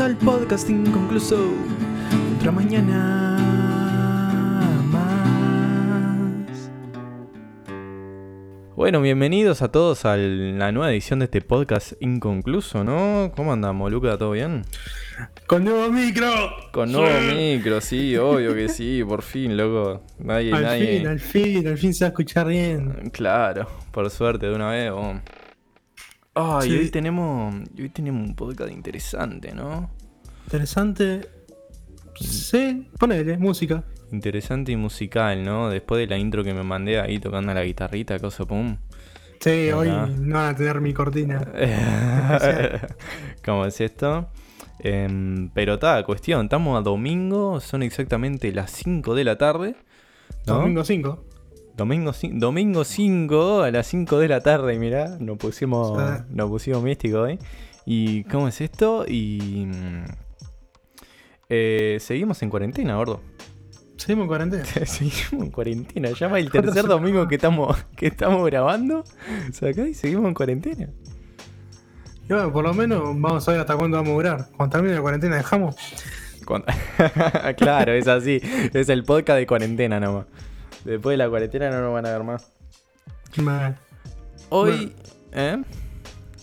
al podcast inconcluso. Otra mañana más. Bueno, bienvenidos a todos a la nueva edición de este podcast inconcluso, ¿no? ¿Cómo andamos, Luca? ¿Todo bien? Con nuevo micro. Con nuevo micro, sí, obvio que sí, por fin, loco. Nadie, al fin, al fin, al fin se va a escuchar bien. Claro, por suerte de una vez. Ay, hoy tenemos, hoy tenemos un podcast interesante, ¿no? Interesante. Sí, ponele, música. Interesante y musical, ¿no? Después de la intro que me mandé ahí tocando la guitarrita, cosa pum. Sí, hoy no van a tener mi cortina. ¿Cómo es esto? Em, pero está, cuestión, estamos a domingo, son exactamente las 5 de la tarde. Domingo 5. Domingo, domingo 5 a las 5 de la tarde, mirá, nos pusimos, nos pusimos místico hoy. ¿Y cómo es esto? Y. Mm, eh, seguimos en cuarentena, gordo. Seguimos en cuarentena. seguimos en cuarentena. Ya va el tercer domingo que estamos, que estamos grabando. O y seguimos en cuarentena. Y bueno, por lo menos vamos a ver hasta cuándo vamos a durar. Cuando termine la cuarentena dejamos. claro, es así. Es el podcast de cuarentena nomás. Después de la cuarentena no nos van a ver más. Hoy. ¿Eh?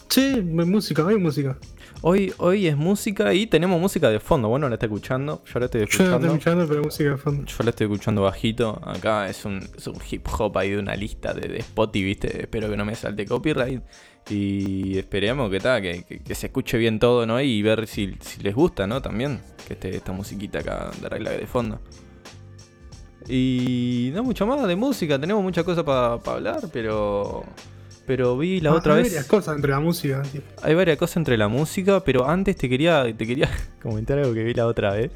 Sí, música, hay música. Hoy, hoy es música y tenemos música de fondo. Bueno, la está escuchando. Yo la estoy escuchando. Yo la estoy escuchando, pero música de fondo. Yo la estoy escuchando bajito. Acá es un, hip hop ahí de una lista de, Spotify, ¿viste? Espero que no me salte copyright. Y esperemos que, ta, que, se escuche bien todo, ¿no? Y ver si, les gusta, ¿no? También que esté esta musiquita acá de regla de fondo. Y no mucho más de música, tenemos muchas cosas para hablar, pero. Pero vi la ah, otra vez. Hay varias cosas entre la música. Hay varias cosas entre la música, pero antes te quería, te quería comentar algo que vi la otra vez.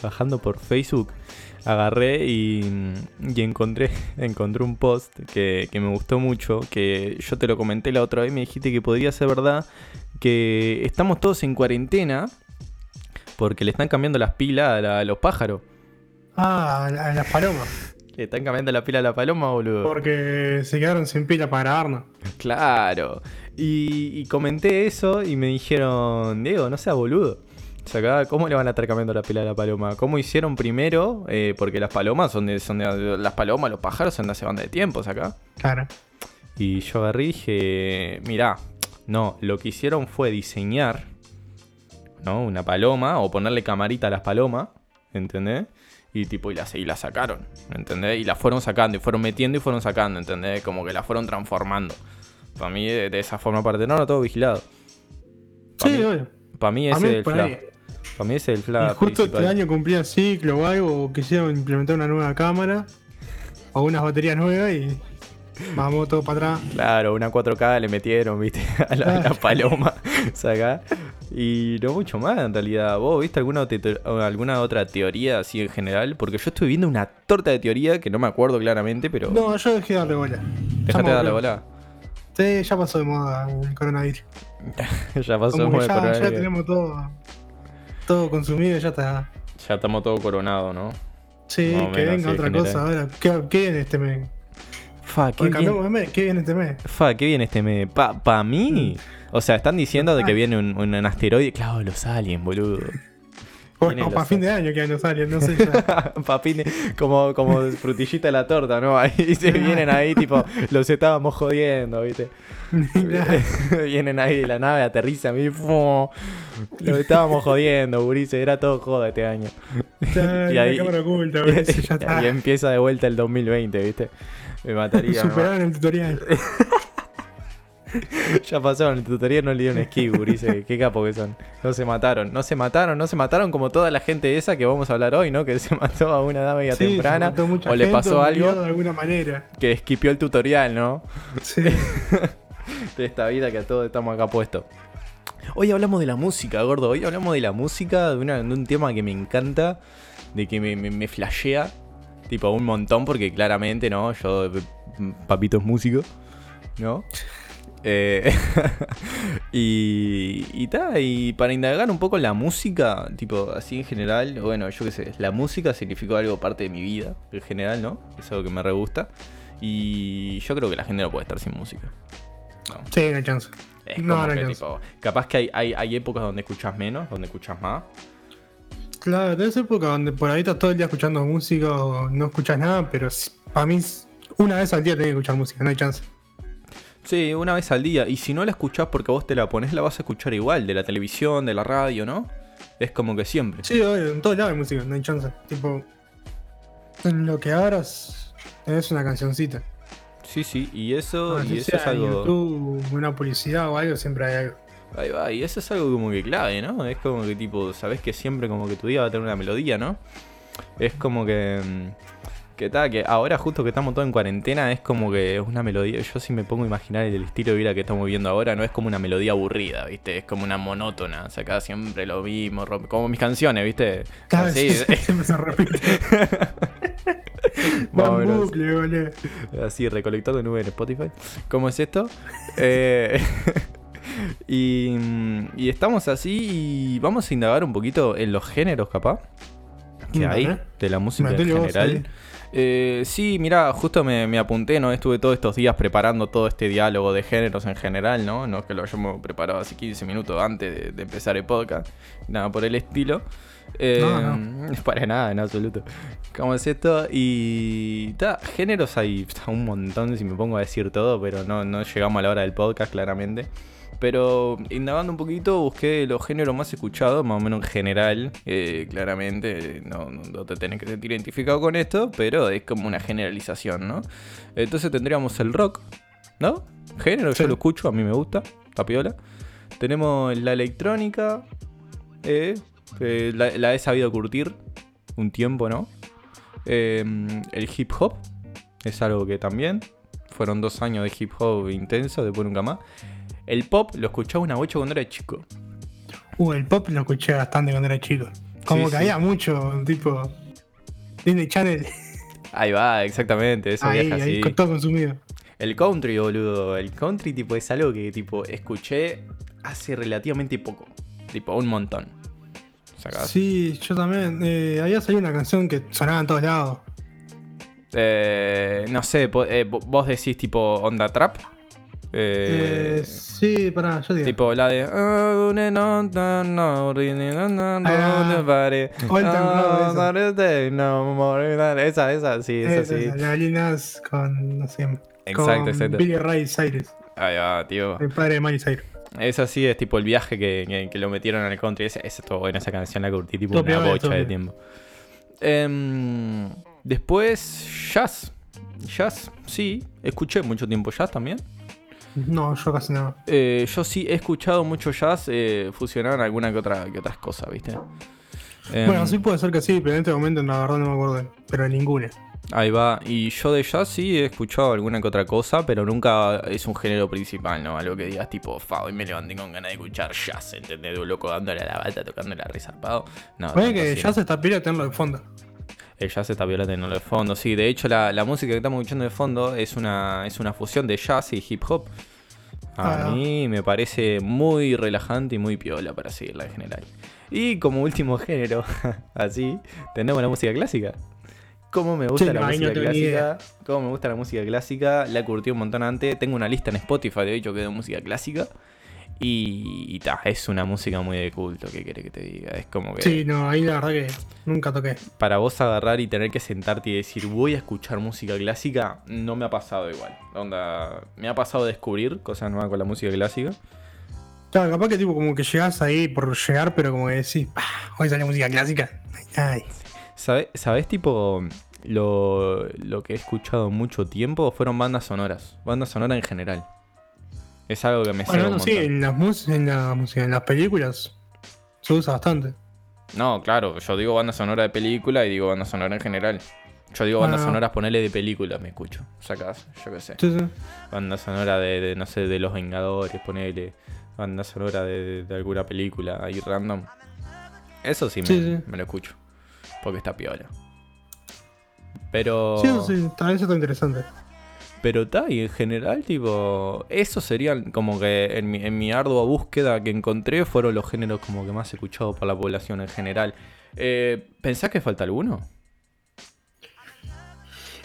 Bajando por Facebook, agarré y, y encontré, encontré un post que, que, me gustó mucho. Que yo te lo comenté la otra vez, me dijiste que podría ser verdad. Que estamos todos en cuarentena porque le están cambiando las pilas a los pájaros. Ah, a las palomas. ¿Le están cambiando la pila a la paloma, boludo? Porque se quedaron sin pila para grabarnos. Claro. Y, comenté eso y me dijeron, Diego, no seas boludo. O sea, ¿cómo le van a estar cambiando la pila a la paloma? ¿Cómo hicieron primero? Eh, porque las palomas son de, son Las palomas, los pájaros son de hace banda de tiempos acá. Claro. Y yo agarré y dije, mirá, no, lo que hicieron fue diseñar, ¿no? Una paloma o ponerle camarita a las palomas, ¿entendés? Y tipo, y la, y la sacaron, ¿entendés? Y la fueron sacando, y fueron metiendo y fueron sacando, ¿entendés? Como que la fueron transformando. Para mí, de, esa forma, para no, todo vigilado. sí, Para mí ese es el. Para mí ese es el fla. justo este año cumplía ciclo o algo, o quisieron implementar una nueva cámara, o unas baterías nuevas y Vamos todo para atrás. Claro, una 4K le metieron, viste, a la, paloma. Saca. Y no mucho más en realidad. ¿Vos viste alguna, alguna otra teoría así en general? Porque yo estoy viendo una torta de teoría que no me acuerdo claramente, pero. No, yo dejé de darle bola. ¿Dejaste de darle bola? Sí, ya pasó de moda el coronavirus. ya pasó de moda el coronavirus. Ya tenemos todo, todo consumido, ya está. Ya estamos todo coronado, ¿no? Sí, que venga otra cosa. Ahora, ¿qué, ¿qué viene este mes? Fa, qué bien. ¿Qué viene este mes? Fa, qué viene este mes. Pa, pa mí. Mm. O sea, están diciendo de que viene un, un asteroide. Claro, los aliens, boludo. O, para fin de año que los aliens, no sé. para fin de, como, como frutillita de la torta, ¿no? Ahí se vienen ahí, tipo, los estábamos jodiendo, ¿viste? vienen ahí la nave, aterriza a mí, los estábamos jodiendo, Burice, era todo joda este año. y ahí, oculta, y, y empieza de vuelta el 2020, ¿viste? Me mataría. Superaron el tutorial. ya pasaron el tutorial, no le dieron esquí, dice, qué capo que son. No se mataron, no se mataron, no se mataron como toda la gente esa que vamos a hablar hoy, ¿no? Que se mató a una dama ya temprana. o le pasó algo. De alguna manera. Que esquipió el tutorial, ¿no? Sí. de esta vida que a todos estamos acá puestos. Hoy hablamos de la música, gordo. Hoy hablamos de la música, de, un tema que me encanta, de que me, me, me flashea Tipo, un montón, porque claramente, ¿no? Yo, papito es músico, ¿no? Eh, y, y, y para indagar un poco la música, tipo así en general, bueno, yo qué sé, la música significó algo parte de mi vida, en general, ¿no? Es algo que me re gusta. Y yo creo que la gente no puede estar sin música. Sí, no hay chance. Es No, no que, alcanza. tipo, capaz que hay, hay, hay épocas donde escuchas menos, donde escuchas más. Claro, tenés época donde por ahí estás todo el día escuchando música o no escuchas nada, pero para mí una vez al día tenés que escuchar música, no hay chance. Sí, una vez al día. Y si no la escuchás porque vos te la pones, la vas a escuchar igual, de la televisión, de la radio, ¿no? Es como que siempre. Sí, obvio, en todos lados hay música, no hay chance. Tipo, en lo que abras tenés una cancioncita. Sí, sí, y eso, Así y eso es algo. YouTube, una publicidad o algo, siempre hay algo. Ahí va, y eso es algo como que clave, ¿no? Es como que tipo, sabes que siempre como que tu día va a tener una melodía, ¿no? Es como que. mm, Que tal, que ahora justo que estamos todos en cuarentena es como que es una melodía. Yo si me pongo a imaginar el estilo de vida que estamos viviendo ahora, no es como una melodía aburrida, ¿viste? Es como una monótona. O sea, acá siempre lo mismo, como mis canciones, ¿viste? Cada Así, vez siempre se repite. Bucle. Así, recolectando nube en Spotify. ¿Cómo es esto? Eh, y, mm, y estamos así y vamos a indagar un poquito en los géneros, capaz. Que hay de la música en general. Eh, sí, mira, justo me, me apunté, ¿no? Estuve todos estos días preparando todo este diálogo de géneros en general, ¿no? No es que lo hayamos preparado así 15 minutos antes de, de empezar el podcast, nada por el estilo. Eh, No, Para nada, en absoluto. ¿Cómo es esto? Y. Ta, géneros hay un montón si me pongo a decir todo, pero no, no llegamos a la hora del podcast, claramente. Pero indagando un poquito, busqué los géneros más escuchados, más o menos en general. eh, claramente, no, te tenés que sentir identificado con esto, pero es como una generalización, ¿no? Entonces tendríamos el rock, ¿no? Género, Sí. yo lo escucho, a mí me gusta, tapiola. Tenemos la electrónica, eh, eh, la, la he sabido curtir un tiempo, ¿no? Eh, el hip hop es algo que también fueron dos años de hip hop intenso, después nunca más. El pop lo escuchaba una bocha cuando era chico. Uh, el pop lo escuché bastante cuando era chico. Como Sí, que sí. había mucho, tipo. Disney Channel. Ahí va, exactamente, eso ahí, viaja ahí, así. todo consumido. El country, boludo. El country, tipo, es algo que, tipo, escuché hace relativamente poco. Tipo, un montón. ¿Sacás? Sí, yo también. Eh, había salido una canción que sonaba en todos lados. Eh, no sé, eh, vo- vos decís, tipo, onda trap. Eh, Eh, sí, pará, yo digo. Tipo la de. "Oh, no, no, no, no, really, no, no, no, nobody. Old Town Road, esa. not a day, no more than-" Esa, sí, esa Esa, sí. esa, La Linas con, no sé, Exacto, con exacto. Billy Ray Cyrus, Ahí va, tío. el padre de Miley Cyrus. Esa sí es tipo el viaje que, que, que lo metieron el country. Esa, esa estuvo buena, esa canción la curtí tipo Todo una piola, bocha de bien. tiempo. Em, después, jazz. Jazz, sí. Escuché mucho tiempo jazz también. No, yo casi no. Eh, yo sí he escuchado mucho jazz eh, fusionado en alguna que, otra, que otras cosas, ¿viste? Em, Bueno, sí puede ser que sí, pero en este momento la verdad no me acuerdo. Pero ninguna. Ahí va. Y yo de jazz sí he escuchado alguna que otra cosa, pero nunca es un género principal, ¿no? Algo que digas tipo, fa, hoy me levanté con ganas de escuchar jazz, ¿entendés? De un loco dándole a la bata, tocando la resarpado. No, tanto que ya no. está pila tenerlo de fondo. El jazz está violando en de fondo. Sí, de hecho la, la música que estamos escuchando de fondo es una, es una fusión de jazz y hip hop. A Ah. mí me parece muy relajante y muy piola para seguirla en general. Y como último género, así, tenemos la música clásica. Cómo me gusta Sí, la no, ahí no música clásica. Cómo me gusta la música clásica. La curtí un montón antes. Tengo una lista en Spotify, de hecho, que es de música clásica. Y, y ta, es una música muy de culto, ¿qué quiere que te diga? Es como que Sí, no, ahí la verdad que nunca toqué. para vos agarrar y tener que sentarte y decir voy a escuchar música clásica, no me ha pasado igual. Onda, me ha pasado descubrir cosas nuevas con la música clásica. Claro, capaz que tipo como que llegás ahí por llegar, pero como que decís, "Pah, hoy sale música clásica. Ay, ¿Sabe- ¿Sabés tipo lo, lo que he escuchado mucho tiempo? Fueron bandas sonoras. Bandas sonoras en general. Es algo que me Bueno, no, sí, en las, mus- en, la música, en las películas se usa bastante. No, claro, yo digo banda sonora de película y digo banda sonora en general. Yo digo bandas Ah. sonoras, ponele de películas, me escucho. Sacás, yo qué sé. Sí, sí. Banda sonora de, de, no sé, de Los Vengadores, ponele. Banda sonora de, de alguna película ahí random. Eso sí me, Sí, sí. me lo escucho. Porque está piola. Pero. Sí, eso sí, tal vez está interesante. Pero está, y en general, tipo. Eso serían como que en mi, en mi ardua búsqueda que encontré fueron los géneros como que más escuchados por la población en general. Eh, ¿Pensás que falta alguno?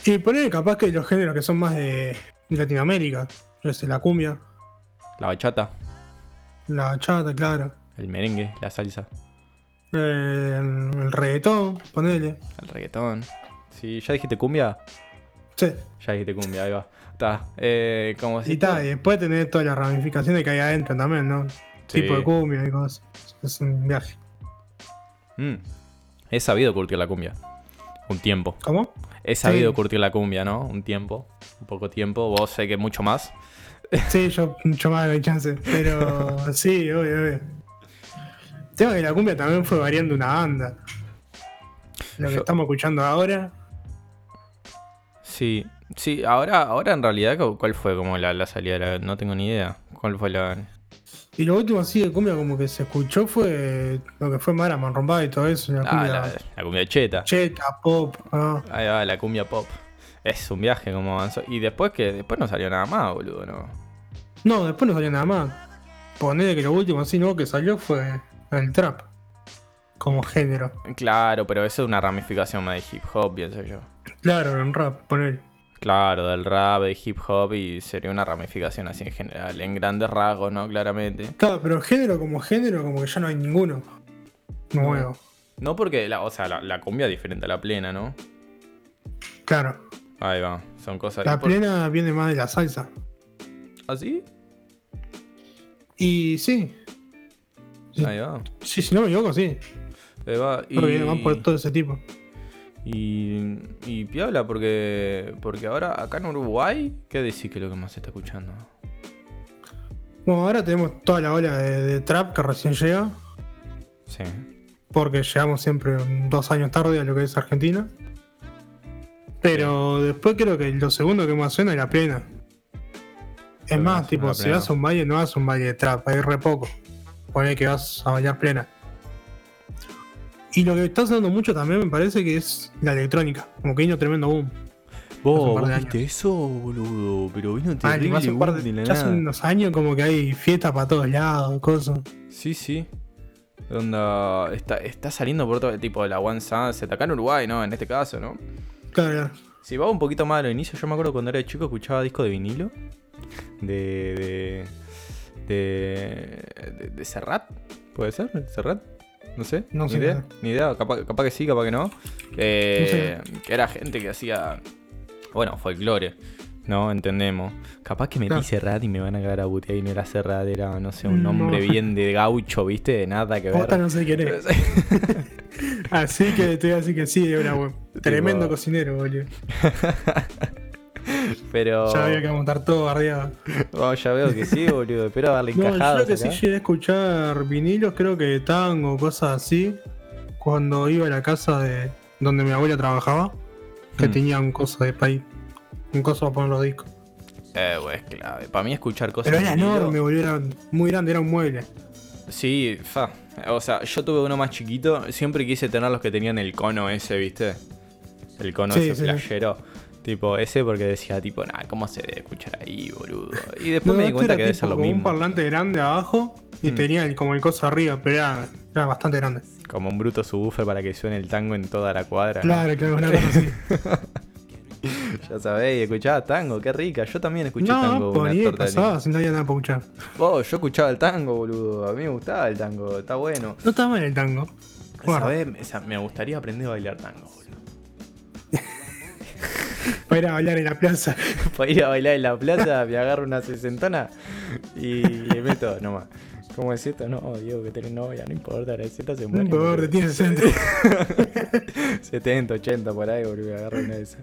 Y poner capaz que los géneros que son más de Latinoamérica, yo sé, la cumbia. La bachata. la chata, claro. El merengue, la salsa, Eh, el, el reggaetón, ponele. el reggaetón. Sí, ¿ya dijiste cumbia? Sí. Ya dijiste cumbia, ahí va. Está. Eh, como Y si. está, y después tener todas las ramificaciones que hay adentro también, ¿no? Sí. Tipo de cumbia y cosas. Es un viaje. Mm. He sabido curtir la cumbia. Un tiempo. ¿Cómo? He sabido Sí. curtir la cumbia, ¿no? Un tiempo. Un poco tiempo. Vos sé que mucho más. Sí, yo mucho más hay chance. Pero sí, obvio, obvio. El tema que la cumbia también fue variando una banda. Lo que Yo- estamos escuchando ahora. Sí. Sí, ahora, ahora en realidad, ¿cu- ¿cuál fue como la, la salida? de la- No tengo ni idea. ¿Cuál fue la...? Y lo último así de cumbia como que se escuchó fue lo que fue Mara Manrombá y todo eso. La Ah, cumbia la, la cumbia cheta. cheta, pop. Ahí va, la cumbia pop. Es un viaje como avanzó. Y después que después no salió nada más, boludo, ¿no? No, después no salió nada más. Ponele que lo último así nuevo que salió fue el trap. Como género. Claro, pero eso es una ramificación más de hip hop, pienso yo. Claro, en rap, ponele. Claro, del rap, de hip hop y sería una ramificación así en general, en grandes rasgos, ¿no? Claramente. Claro, pero género como género, como que ya no hay ninguno nuevo. No porque, la, o sea, la, la cumbia es diferente a la plena, ¿no? Claro. Ahí va, son cosas... La ¿y por- plena viene más de la salsa. ¿Ah, sí? Y sí. Ahí va. Sí, si no me equivoco, sí. Ahí va. Y, viene más por todo ese tipo. Y, y piola, porque, porque ahora acá en Uruguay, ¿qué decís que es lo que más se está escuchando? Bueno, ahora tenemos toda la ola de, de trap que recién llega. Sí. Porque llegamos siempre dos años tarde a lo que es Argentina. Pero después creo que lo segundo que más suena es la plena. Es más, tipo, si vas a un baile, no vas a un baile de trap, hay re poco. Pone que vas a bailar plena. Y lo que está sonando mucho también me parece que es la electrónica. Como que vino tremendo boom. Vos, Hace viste eso, boludo, pero vino Mal, terrible hace un par de- de ya hace unos años como que hay fiestas para todos lados, cosas. Sí, sí. Onda, está, está saliendo por todo el tipo de la One Sunset, acá en Uruguay, ¿no? En este caso, ¿no? Claro. Si va un poquito más a los inicios, yo me acuerdo cuando era chico escuchaba disco de vinilo. De. de. de. de, de Serrat. ¿Puede ser? ¿Serrat? No sé. No ni sé. idea. Ni idea. Capaz, capaz que sí, capaz que no. Eh, Que era gente que hacía. Bueno, folclore. ¿No? Entendemos. Capaz que metí Claro. Serrat y me van a cagar a putear y no era Serrat, era, no sé, un No. nombre bien de gaucho, ¿viste? De nada que ver. no sé quién es. Así que te voy a decir que sí, era buen. Tremendo cocinero, boludo. Pero. Ya había que montar todo bardeado. Oh, ya veo que sí, boludo. Espero darle No, yo creo que sí llegué a escuchar vinilos, creo que tango, cosas así. Cuando iba a la casa de donde mi abuela trabajaba, que Mm. tenía un coso de país. Un coso para poner los discos. Eh, güey, es clave. Para mí escuchar cosas. Pero era vinilo- enorme, boludo. Era muy grande, era un mueble. Sí, fa. O sea, yo tuve uno más chiquito. Siempre quise tener los que tenían el cono ese, ¿viste? El cono Sí, ese sí. playero. Tipo, ese porque decía, tipo, nah, ¿cómo se debe escuchar ahí, boludo? Y después No, me di cuenta que debe ser lo como un mismo. parlante grande abajo y Mm. tenía el- como el coso arriba, pero era, era bastante grande. Como un bruto subwoofer para que suene el tango en toda la cuadra. ¿no? Claro, claro, así. Ya sabéis, escuchaba tango, qué rica. Yo también escuché tango. No, una torta pasaba, si no había nada para escuchar. Oh, yo escuchaba el tango, boludo. A mí me gustaba el tango, está bueno. No estaba mal el tango. Esa- Me gustaría aprender a bailar tango, boludo. Para ir a bailar en la plaza. Para ir a bailar en la plaza, me agarro una sesentona y le meto nomás. ¿Cómo es esto? No, Diego, que tenés novia, no importa, la Z se muere. gordo, tiene 60. 70, 80 por ahí, boludo, agarro una de esas.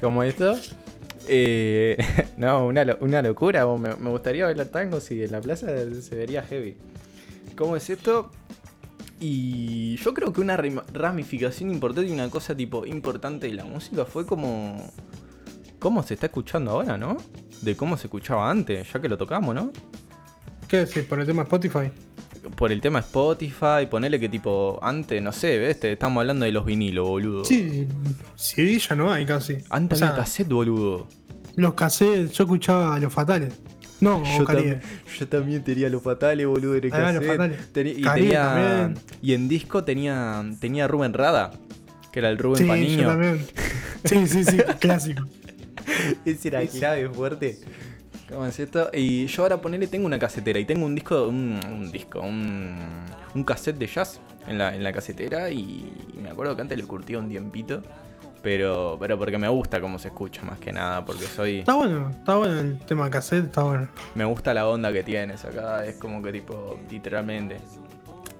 ¿Cómo esto? Eh, no, una, una locura. Me, me gustaría bailar tango si en la plaza se vería heavy. ¿Cómo es esto? Y yo creo que una ramificación importante y una cosa tipo importante de la música fue como. ¿Cómo se está escuchando ahora, no? De cómo se escuchaba antes, ya que lo tocamos, ¿no? ¿Qué decís? Por el tema Spotify. Por el tema Spotify, ponerle que tipo, antes, no sé, ¿ves? Te- Estamos hablando de los vinilos, boludo. Sí, CD ya no hay casi. Antes O sea, había cassette, boludo. los cassettes, yo escuchaba a los fatales. No, Yo, tam- yo también tenía los fatales, boludo, en el Ah, los. Fatales. Y, tenía, y en disco tenía, tenía Rubén Rada, que era el Rubén Sí, yo Paniño. también. Sí, sí, sí, clásico. Ese era clave fuerte. Y yo ahora ponele, tengo una casetera y tengo un disco, un, un disco, un, un cassette de jazz en la, en la casetera y me acuerdo que antes le curtía un tiempito. Pero, pero porque me gusta cómo se escucha más que nada, porque soy... Está bueno, está bueno el tema cassette, está bueno. Me gusta la onda que tienes acá, es como que tipo, literalmente.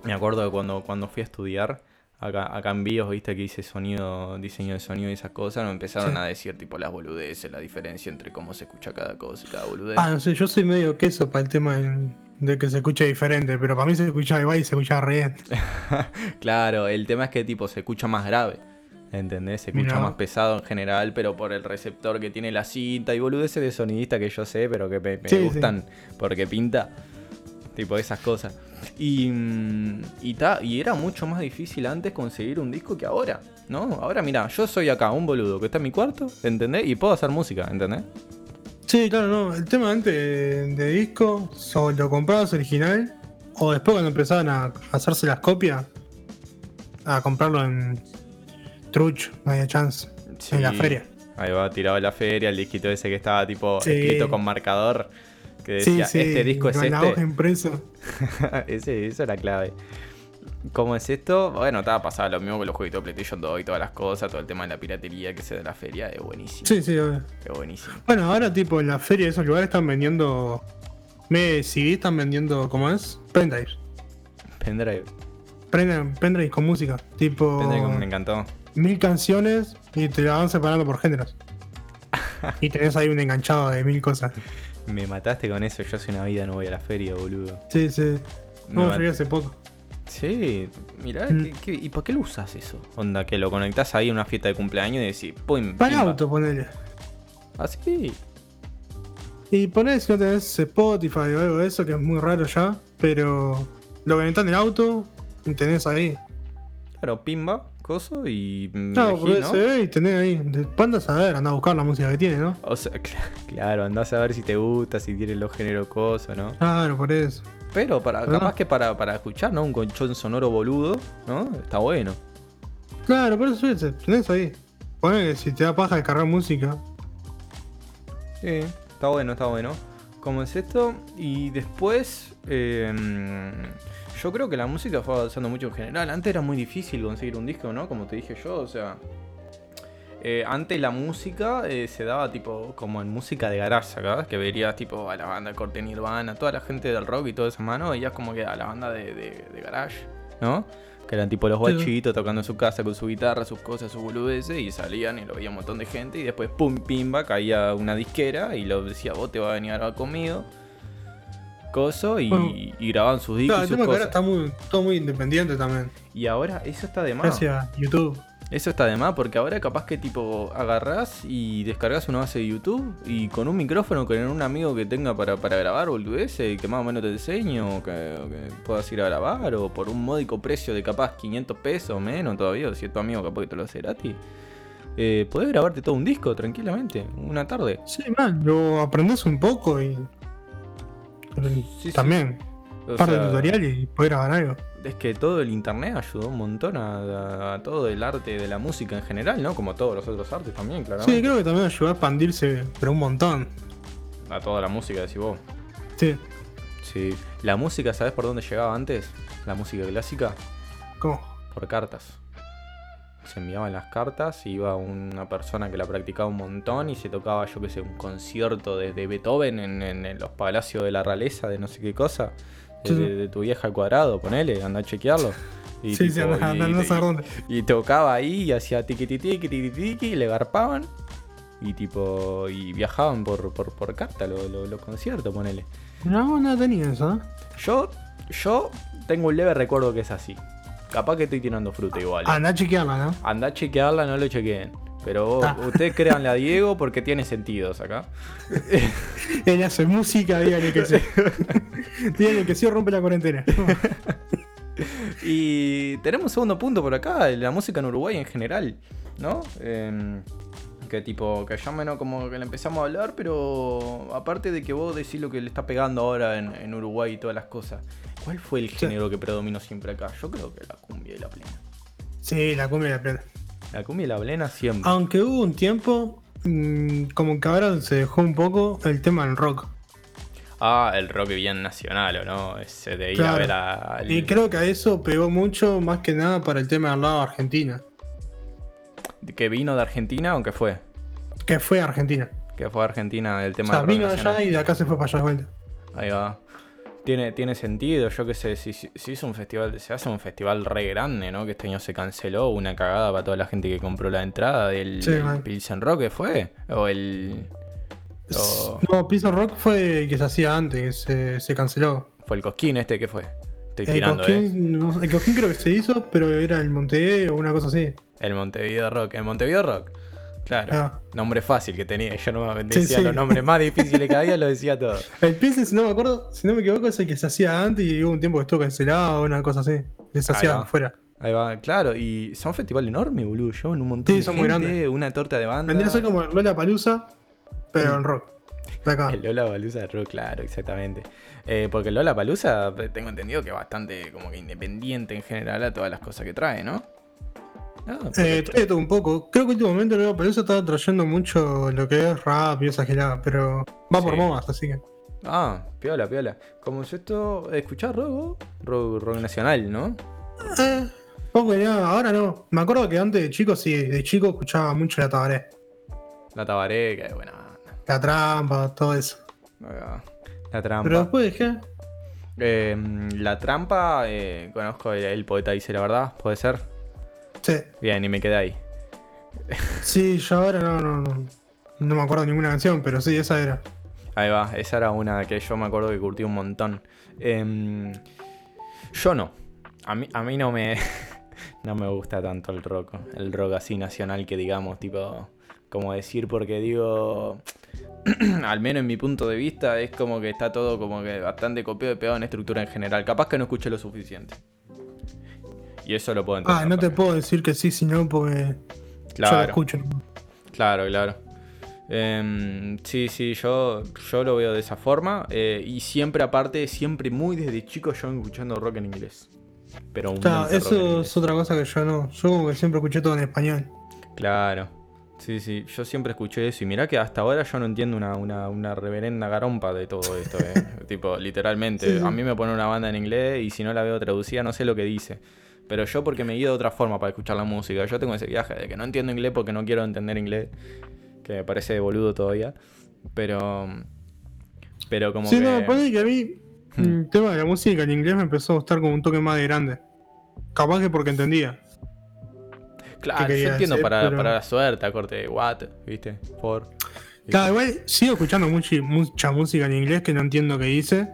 Me acuerdo que cuando, cuando fui a estudiar, acá, acá en BIOS, viste que hice sonido, diseño de sonido y esas cosas, me empezaron Sí. a decir tipo las boludeces, la diferencia entre cómo se escucha cada cosa y cada boludez. Ah, no sé, yo soy medio queso para el tema del- de que se escuche diferente, pero para mí se escuchaba igual y se escuchaba re. Claro, el tema es que tipo se escucha más grave. ¿Entendés? Se escucha Mirá. más pesado en general, pero por el receptor que tiene la cinta y boludeces de sonidista que yo sé, pero que me, me Sí, sí. gustan porque pinta. Tipo esas cosas. Y, mm, y, ta- y era mucho más difícil antes conseguir un disco que ahora, ¿no? Ahora mira, yo soy acá un boludo que está en mi cuarto, ¿entendés? Y puedo hacer música, ¿entendés? Sí, claro, no. El tema antes de, de disco, o lo comprabas original, o después cuando empezaban a hacerse las copias, a comprarlo en Truch, no había chance. Sí. En la feria. Ahí va, tirado en la feria, el disquito ese que estaba tipo Sí. escrito con marcador. Que decía, sí, este disco es este. hoja impresa. Ese, eso era clave. ¿Cómo es esto? Bueno, estaba pasado lo mismo con los jueguitos de PlayStation 2 y todas las cosas, todo el tema de la piratería que se da en la feria, es buenísimo. Sí, sí, obvio. Es buenísimo. Bueno, ahora tipo en la feria de esos lugares están vendiendo. Me CD están vendiendo, ¿cómo es? Pendrives. Pendrive. Pendrive, pendrive con música. Tipo. Pendrive me encantó. Mil canciones y te la van separando por géneros. y tenés ahí un enganchado de mil cosas. Me mataste con eso, yo hace una vida no voy a la feria, boludo. Sí, sí. Me No, vi hace poco. Sí, mirá, Mm. ¿qué- qué- y por qué lo usas eso? Onda, que lo conectás ahí a una fiesta de cumpleaños y decís, pum, Para pimba. auto, ponele. Así. Y ponele si no tenés Spotify o algo de eso, que es muy raro ya. Pero lo conectás en el auto y tenés ahí. Claro, pimba, coso y. mm, No, elegí, ¿no? USB y tenés ahí. Andás a ver, andás a buscar la música que tiene, ¿no? O sea, cl- claro, andás a ver si te gusta, si tiene los géneros cosas, ¿no? Claro, por eso. Pero para, Pero capaz que para, para escuchar, ¿no? Un colchón sonoro boludo, ¿no? Está bueno. Claro, por eso es, tenés ahí. Ponele si te da paja descargar música. Sí, está bueno, está bueno. ¿Cómo es esto? Y después, eh, yo creo que la música fue avanzando mucho en general. Antes era muy difícil conseguir un disco, ¿no? Como te dije yo, o sea... eh, antes la música eh, se daba tipo como en música de garage acá, que verías tipo a la banda Corte Nirvana, toda la gente del rock y toda esa mano, veías como que a la banda de, de- de garage, ¿no? Que eran tipo los guachitos tocando en su casa con su guitarra, sus cosas, sus boludeces, y salían y lo veía un montón de gente, y después pum, pimba, caía una disquera y lo decía, vos te vas a venir ahora conmigo. Coso, y, Bueno. y grababan sus discos Claro, y el tema que ahora está muy, todo muy independiente también. Y ahora eso está de más. Gracias a YouTube. Eso está de más porque ahora capaz que tipo agarrás y descargas una base de YouTube y con un micrófono con un amigo que tenga para, para grabar y que más o menos te enseñe o que, o que puedas ir a grabar o por un módico precio de capaz 500 pesos o menos todavía, o si es tu amigo capaz que te lo hace gratis. Eh, podés grabarte todo un disco tranquilamente, una tarde. Sí, man, lo aprendes un poco y. sí. también, un par de sea, tutoriales y poder grabar algo. Es que todo el internet ayudó un montón a, a- a todo el arte de la música en general, ¿no? Como todos los otros artes también, claramente. Sí, creo que también ayudó a expandirse, pero un montón. A toda la música, decís vos. Sí, Sí. La música, ¿sabes por dónde llegaba antes? La música clásica. ¿cómo? Por cartas. Se enviaban las cartas, iba una persona que la practicaba un montón y se tocaba, yo qué sé, un concierto de, de Beethoven en, en- en los palacios de la realeza, de no sé qué cosa. De, Sí. de- de tu vieja al cuadrado, ponele, anda a chequearlo. Y, sí, sí, tipo, anda, y- anda, y- saber dónde. y tocaba ahí y hacía tiki tiki tiki, le garpaban. Y tipo, y viajaban por, por, por carta los los conciertos, ponele. No, no tenía eso, ¿eh? Yo, yo tengo un leve recuerdo que es así. Capaz que estoy tirando fruta igual. ¿eh? Anda a chequearla, ¿no? Andá a chequearla, no lo chequeen. Pero Ah. ustedes créanle a Diego porque tiene sentidos acá. Él hace música, díganle que sí. díganle que sí o rompe la cuarentena. Y tenemos un segundo punto por acá, la música en Uruguay en general, ¿no? Em, que tipo, que ya menos como que le empezamos a hablar, pero aparte de que vos decís lo que le está pegando ahora en, en Uruguay y todas las cosas, ¿cuál fue el género que predominó siempre acá? Yo creo que la cumbia y la plena. sí, la cumbia y la plena. La cumbia y la plena siempre. Aunque hubo un tiempo, mm, como que ahora se dejó un poco el tema del rock. Ah, el rock bien nacional, ¿o no? Ese de ir Claro. a ver a... al- Y creo que a eso pegó mucho, más que nada para el tema del lado de Argentina. Que vino de Argentina, aunque fue. Que fue a Argentina. Que fue a Argentina el O tema sea, rock vino de nacional. allá y de acá se fue para allá de vuelta. Ahí va. Tiene, tiene sentido, yo qué sé, si, si, hizo un festival, se hace un festival re grande, ¿no? Que este año se canceló, una cagada para toda la gente que compró la entrada del Sí. Pilsen Rock, ¿qué fue? O el... o- No, Piso Rock fue el que se hacía antes, que se, se canceló. fue el Cosquín este, ¿qué fue? Estoy El tirando, ¿eh? Cosquín, no- el Cosquín creo que se hizo, pero era el Montevideo o una cosa así. El Montevideo Rock, el Montevideo Rock. Claro, Ah. nombre fácil que tenía, yo no me decía sí. los nombres más difíciles que había, lo decía todo. El Pilsen, si no me acuerdo, si no me equivoco, es el que se hacía antes y hubo un tiempo que estuvo cancelado o una cosa así. Que se Ahí hacía va. afuera. Ahí va, claro, y son festivales enormes, boludo. Llevan un montón Sí, de son muy gente, grandes. una torta de banda. Vendría a ser como Lola Palusa, pero en rock. De acá. El Lola Palusa Rock, claro, exactamente. Eh, porque el Lola Palusa, tengo entendido que es bastante como que independiente en general a todas las cosas que trae, ¿no? Ah, Eh, todo un poco. Creo que últimamente Lola Palusa estaba trayendo mucho lo que es rap y esa gelada, pero va por Sí. modas, así que. ah, piola, piola. Como si esto. ¿Escuchás rock? Rock, rock nacional, ¿no? Eh, poco nada, ahora no. Me acuerdo que antes de chico, sí, de chico escuchaba mucho la tabaré. La Tabaré, que es buena. La trampa, todo eso. La trampa. Pero después dejé. Eh, la trampa, eh, conozco el, el poeta dice la verdad, ¿puede ser? Sí, Bien, y me quedé ahí. sí, yo ahora no, no, no, no me acuerdo ninguna canción, pero sí, esa era. Ahí va, esa era una que yo me acuerdo que curtí un montón. Em, yo no. A mí, a mí no me. no me gusta tanto el rock. El rock así nacional que digamos, tipo. Como decir, porque digo. al menos en mi punto de vista, es como que está todo como que bastante copiado y pegado en estructura en general. Capaz que no escuché lo suficiente. Y eso lo puedo entender. Ah, no te también. puedo decir que sí, sino porque yo lo Claro. escucho. Claro, claro. Em, sí, sí, yo, yo lo veo de esa forma. eh, y siempre, aparte, siempre muy desde chico yo vengo escuchando rock en inglés. Pero un Claro, en eso es otra cosa que yo no. Yo como que siempre escuché todo en español. Claro. Sí, sí, yo siempre escuché eso. Y mirá que hasta ahora yo no entiendo una, una, una reverenda garompa de todo esto. eh. tipo, literalmente. Sí, sí. A mí me pone una banda en inglés y si no la veo traducida no sé lo que dice. Pero yo porque me guío de otra forma para escuchar la música. Yo tengo ese viaje de que no entiendo inglés porque no quiero entender inglés. Que me parece boludo todavía. Pero... Pero como sí, que... no, me parece que a mí Hmm. el tema de la música en inglés me empezó a gustar como un toque más de grande. Capaz que porque entendía. Claro, yo entiendo para, pero- para la suerte, corte de what, ¿viste? For. Claro, igual sigo escuchando muchi- mucha música en inglés que no entiendo qué dice.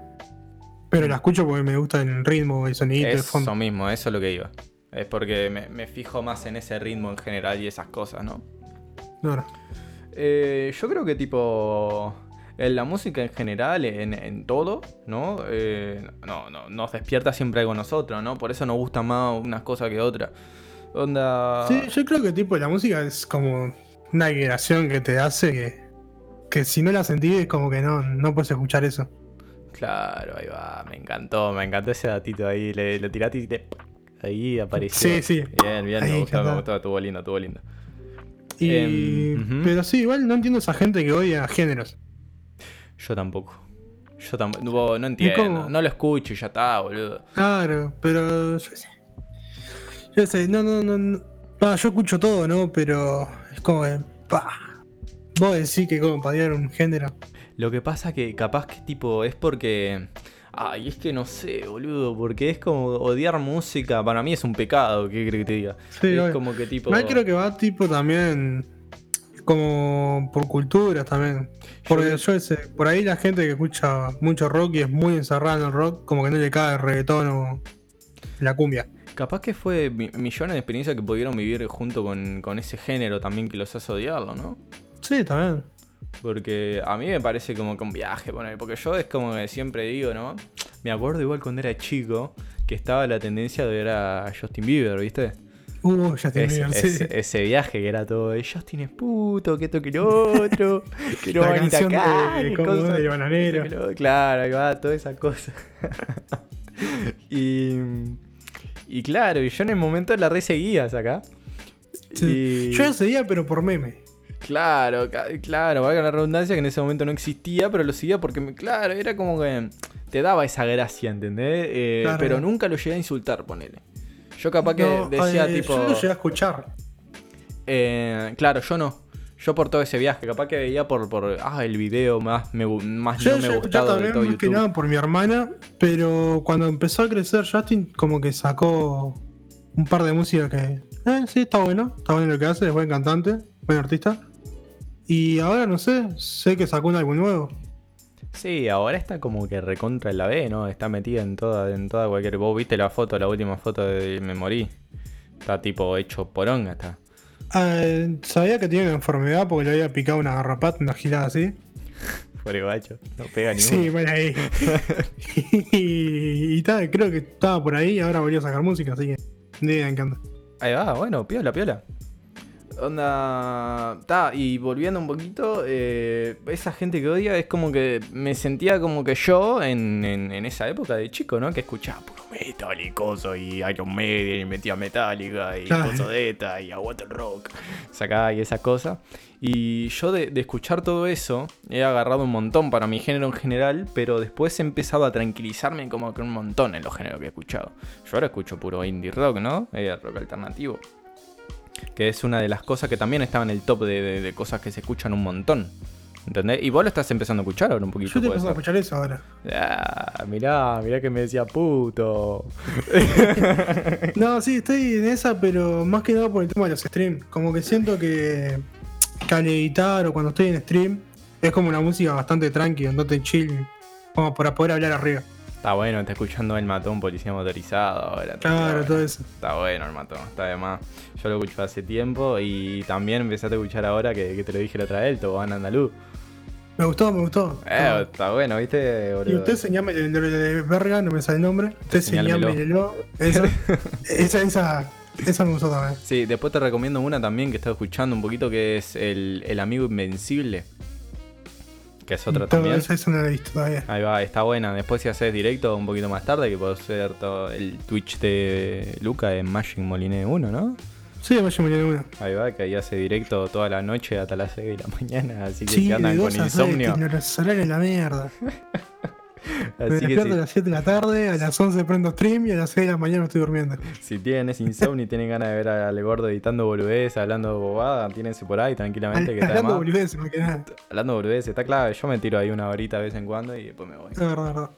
Pero la escucho porque me gusta el ritmo, el sonidito, el Eso fondo. mismo, eso es lo que iba. Es porque me, me fijo más en ese ritmo en general y esas cosas, ¿no? Claro. Eh, yo creo que tipo... En la música en general, en, en todo, ¿no? Eh, no, no, Nos despierta siempre algo nosotros, ¿no? Por eso nos gusta más unas cosas que otras. Onda... Sí, yo creo que tipo la música es como una vibración que te hace que, que si no la sentís es como que no, no puedes escuchar eso. Claro, ahí va. Me encantó, me encantó ese datito ahí. Le, lo tiraste y te... Ahí apareció. Sí, sí. Bien, bien, Ahí, me gustó, me gustó, estuvo lindo, estuvo lindo. Y, Em. Pero sí, igual no entiendo esa gente que odia géneros. Yo tampoco. Yo tampoco. No entiendo. cómo? No lo escucho y ya está, boludo. Claro, pero yo sé. Yo sé, no, no, no. no. Ah, yo escucho todo, ¿no? Pero es como que. Vos decís que como para odiar un género. Lo que pasa que capaz que tipo es porque. Ay, es que no sé, boludo. Porque es como odiar música. Para mí es un pecado, ¿qué crees que te diga? Sí, es como que tipo. Igual creo que va tipo también. Como por culturas también. Porque yo, sé, por ahí la gente que escucha mucho rock y es muy encerrada en el rock, como que no le cae el reggaetón o la cumbia. Capaz que fue mi- millones de experiencias que pudieron vivir junto con, con ese género también que los hace odiarlo, ¿no? Sí, también. Porque a mí me parece como que un viaje, poner, porque yo es como que siempre digo, ¿no? Me acuerdo igual cuando era chico que estaba la tendencia de ver a Justin Bieber, ¿viste? Uh, Ese, digo, sí. ese- viaje que era todo, "Eh, Justin es puto, que esto que lo otro, que no La van a acá, de cosas, bananero. que lo- Claro, ahí va, toda esa cosa. y, y claro, y yo en el momento la re seguías acá. Sí. Y- Yo lo seguía, pero por meme. Claro, claro, valga la redundancia que en ese momento no existía, pero lo seguía porque, claro, era como que te daba esa gracia, ¿entendés? Eh, Claro. Pero nunca lo llegué a insultar, ponele. Yo capaz que No, decía eh, tipo... Yo lo llegué a escuchar. eh, claro, yo no. Yo por todo ese viaje, capaz que veía por, por ah, el video más, me, más Yo no me a escuchar gustado de también todo más que YouTube. nada por mi hermana, pero cuando empezó a crecer Justin, como que sacó un par de música que. Eh, sí, está bueno, está bueno lo que hace, es buen cantante, buen artista. Y ahora no sé, sé que sacó un álbum nuevo. Sí, ahora está como que recontra en la B, ¿no? Está metida en toda, en toda cualquier. Vos viste la foto, la última foto de Me Morí. Está tipo hecho poronga, está. Ah, sabía que tiene una enfermedad porque le había picado una garrapata, una gilada así. Pobre guacho, no pega ni Sí, bueno, ahí. y, y tal, creo que estaba por ahí y ahora volvió a sacar música, así que. Ni idea en qué anda. Ahí va, bueno, piola, piola. Onda. Ta, y volviendo un poquito, eh, esa gente que odia es como que me sentía como que yo en, en- en esa época de chico, ¿no? Que escuchaba puro metal y coso y Iron Maiden y metía Metallica y coso de esta y Aguante el Rock, sacaba y esas cosas. Y yo de, de escuchar todo eso he agarrado un montón para mi género en general, pero después he empezado a tranquilizarme como que un montón en los géneros que he escuchado. Yo ahora escucho puro indie rock, ¿no? Eh, rock alternativo. Que es una de las cosas que también estaba en el top de, de- de cosas que se escuchan un montón. ¿Entendés? Y vos lo estás empezando a escuchar ahora un poquito. Yo te puede empecé a escuchar eso ahora. Ah, mirá, mirá que me decía puto. No, sí, estoy en esa, pero más que nada por el tema de los streams. Como que siento que, que al editar o cuando estoy en stream es como una música bastante tranqui, bastante chill, como para poder hablar arriba. Está bueno, está escuchando el matón policía motorizado ahora. Claro, todo eso. Está bueno el matón, está de más. Yo lo escucho hace tiempo y también empezaste a escuchar ahora que, que te lo dije la otra vez, el Tobogán Andaluz. Me gustó, me gustó. Eh, está bueno, ¿viste? y boludo? usted señame el de, de verga, no me sale el nombre. Usted señámelo. Eso. esa, esa, esa me gustó también. Sí, después te recomiendo una también que he estado escuchando un poquito que es el, el Amigo Invencible. Que es otra también. eso, eso no lo he visto todavía. Ahí va, está buena. Después si haces directo un poquito más tarde, que puedo hacer todo el Twitch de Luca en Machine Moline 1, ¿no? Sí, me mañana una. Ahí va, que ahí hace directo toda la noche hasta las 6 de la mañana. Así que Sí, si de andan con insomnio. salarios en la mierda. Me que despierto a las 7 de la tarde, a las 11 prendo stream y a las 6 de la mañana estoy durmiendo. si tienen ese insomnio y tienen ganas de ver al gordo editando boludez, hablando bobada, tírense por ahí tranquilamente que está de Hablando más que nada. Hablando boludez, está clave. Yo me tiro ahí una horita de vez en cuando y después me voy. Es verdad, es verdad.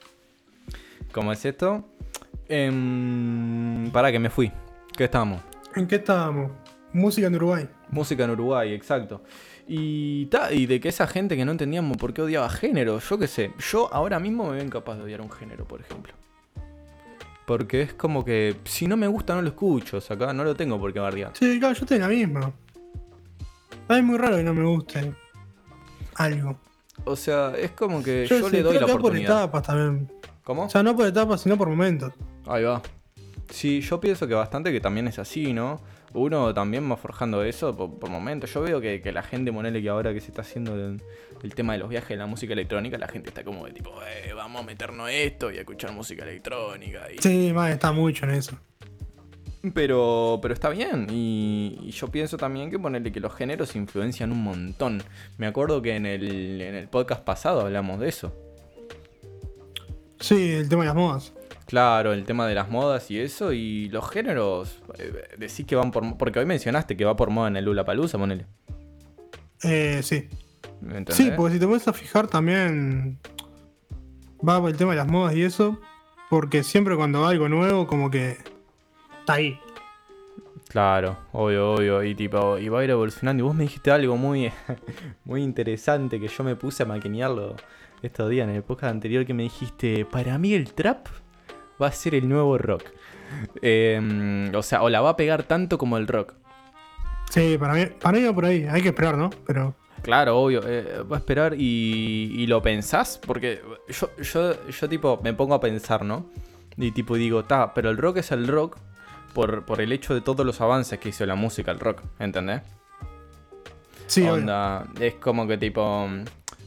¿Cómo es esto? Em, para que me fui. ¿Qué estábamos? ¿En qué estábamos? Música en Uruguay. Música en Uruguay, exacto. Y, ta, y de que esa gente que no entendíamos por qué odiaba género, yo qué sé. Yo ahora mismo me ven capaz de odiar un género, por ejemplo. Porque es como que si no me gusta no lo escucho, o sea, acá no lo tengo por qué bardear. Sí, claro, yo estoy en la misma. Es muy raro que no me guste algo. O sea, es como que yo, sí, le doy creo la que va por oportunidad. etapas también. ¿Cómo? O sea, no por etapas, sino por momentos. Ahí va. Sí, yo pienso que bastante que también es así, ¿no? Uno también va forjando eso por, por momentos. Yo veo que, que la gente, monele que ahora que se está haciendo el, el tema de los viajes de la música electrónica, la gente está como de tipo, eh, vamos a meternos esto y a escuchar música electrónica. Y... Sí, más está mucho en eso. Pero, pero está bien. Y, y yo pienso también que ponerle que los géneros influencian un montón. Me acuerdo que en el, en el podcast pasado hablamos de eso. Sí, el tema de las modas. Claro, el tema de las modas y eso, y los géneros, eh, decís que van por... Porque hoy mencionaste que va por moda en el Lula Palusa, ponele. Eh, sí. Sí, porque si te pones a fijar también va por el tema de las modas y eso. Porque siempre cuando va algo nuevo, como que está ahí. Claro, obvio, obvio, y tipo, y va a ir evolucionando. Y vos me dijiste algo muy, muy interesante que yo me puse a maquinearlo estos días en el podcast anterior que me dijiste, para mí el trap va a ser el nuevo rock. Eh, o sea, o la va a pegar tanto como el rock. Sí, para mí, para mí va por ahí. Hay que esperar, ¿no? Pero Claro, obvio, eh, va a esperar y, y lo pensás, porque yo, yo, yo tipo me pongo a pensar, ¿no? Y tipo digo, ta, pero el rock es el rock por, por el hecho de todos los avances que hizo la música, el rock, ¿entendés? sí, obvio. Onda, es como que tipo,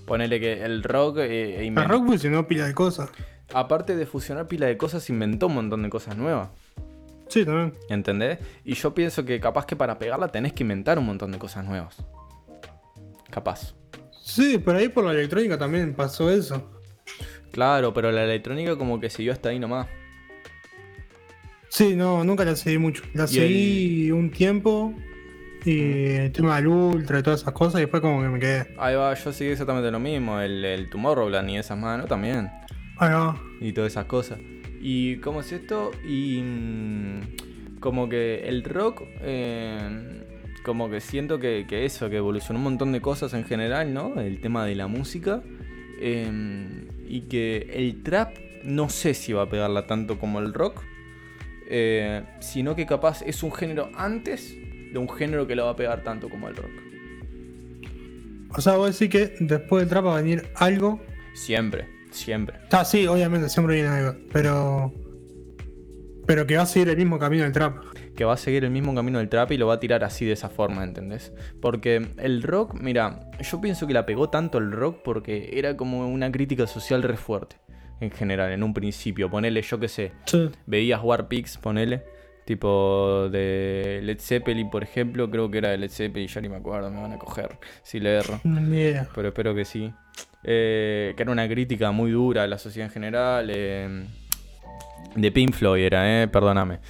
ponele que el rock, eh, El rock fusionó pila de cosas. Aparte de fusionar pila de cosas, inventó un montón de cosas nuevas, Sí, también. ¿entendés? Y yo pienso que capaz que para pegarla tenés que inventar un montón de cosas nuevas. capaz. Sí, por ahí por la electrónica también pasó eso. Claro, pero la electrónica como que siguió hasta ahí nomás. Sí, no, nunca la seguí mucho. La seguí un tiempo y el tema del ultra y todas esas cosas y después como que me quedé. Ahí va, yo seguí exactamente lo mismo, el, el Tomorrowland y esas manos también. Y todas esas cosas. ¿Y cómo es esto? Y mm, como que el rock, eh, como que siento que, que eso, que evolucionó un montón de cosas en general, ¿no? El tema de la música. eh, y que el trap no sé si va a pegarla tanto como el rock. eh, sino que capaz es un género antes de un género que lo va a pegar tanto como el rock. O sea, vos decís que después del trap va a venir algo. Siempre, siempre. Está, sí, obviamente, siempre viene algo. Pero. Pero que va a seguir el mismo camino del trap. que va a seguir el mismo camino del trap y lo va a tirar así de esa forma, ¿entendés? Porque el rock, mira, yo pienso que la pegó tanto el rock porque era como una crítica social re fuerte, en general, en un principio. Ponele, yo qué sé, Sí. veías War Pigs, ponele, tipo de Led Zeppelin, por ejemplo, creo que era de Led Zeppelin, ya ni me acuerdo, me van a coger si le erro pero espero que sí. Eh, que era una crítica muy dura a la sociedad en general. eh, de Pink Floyd era, eh, perdóname.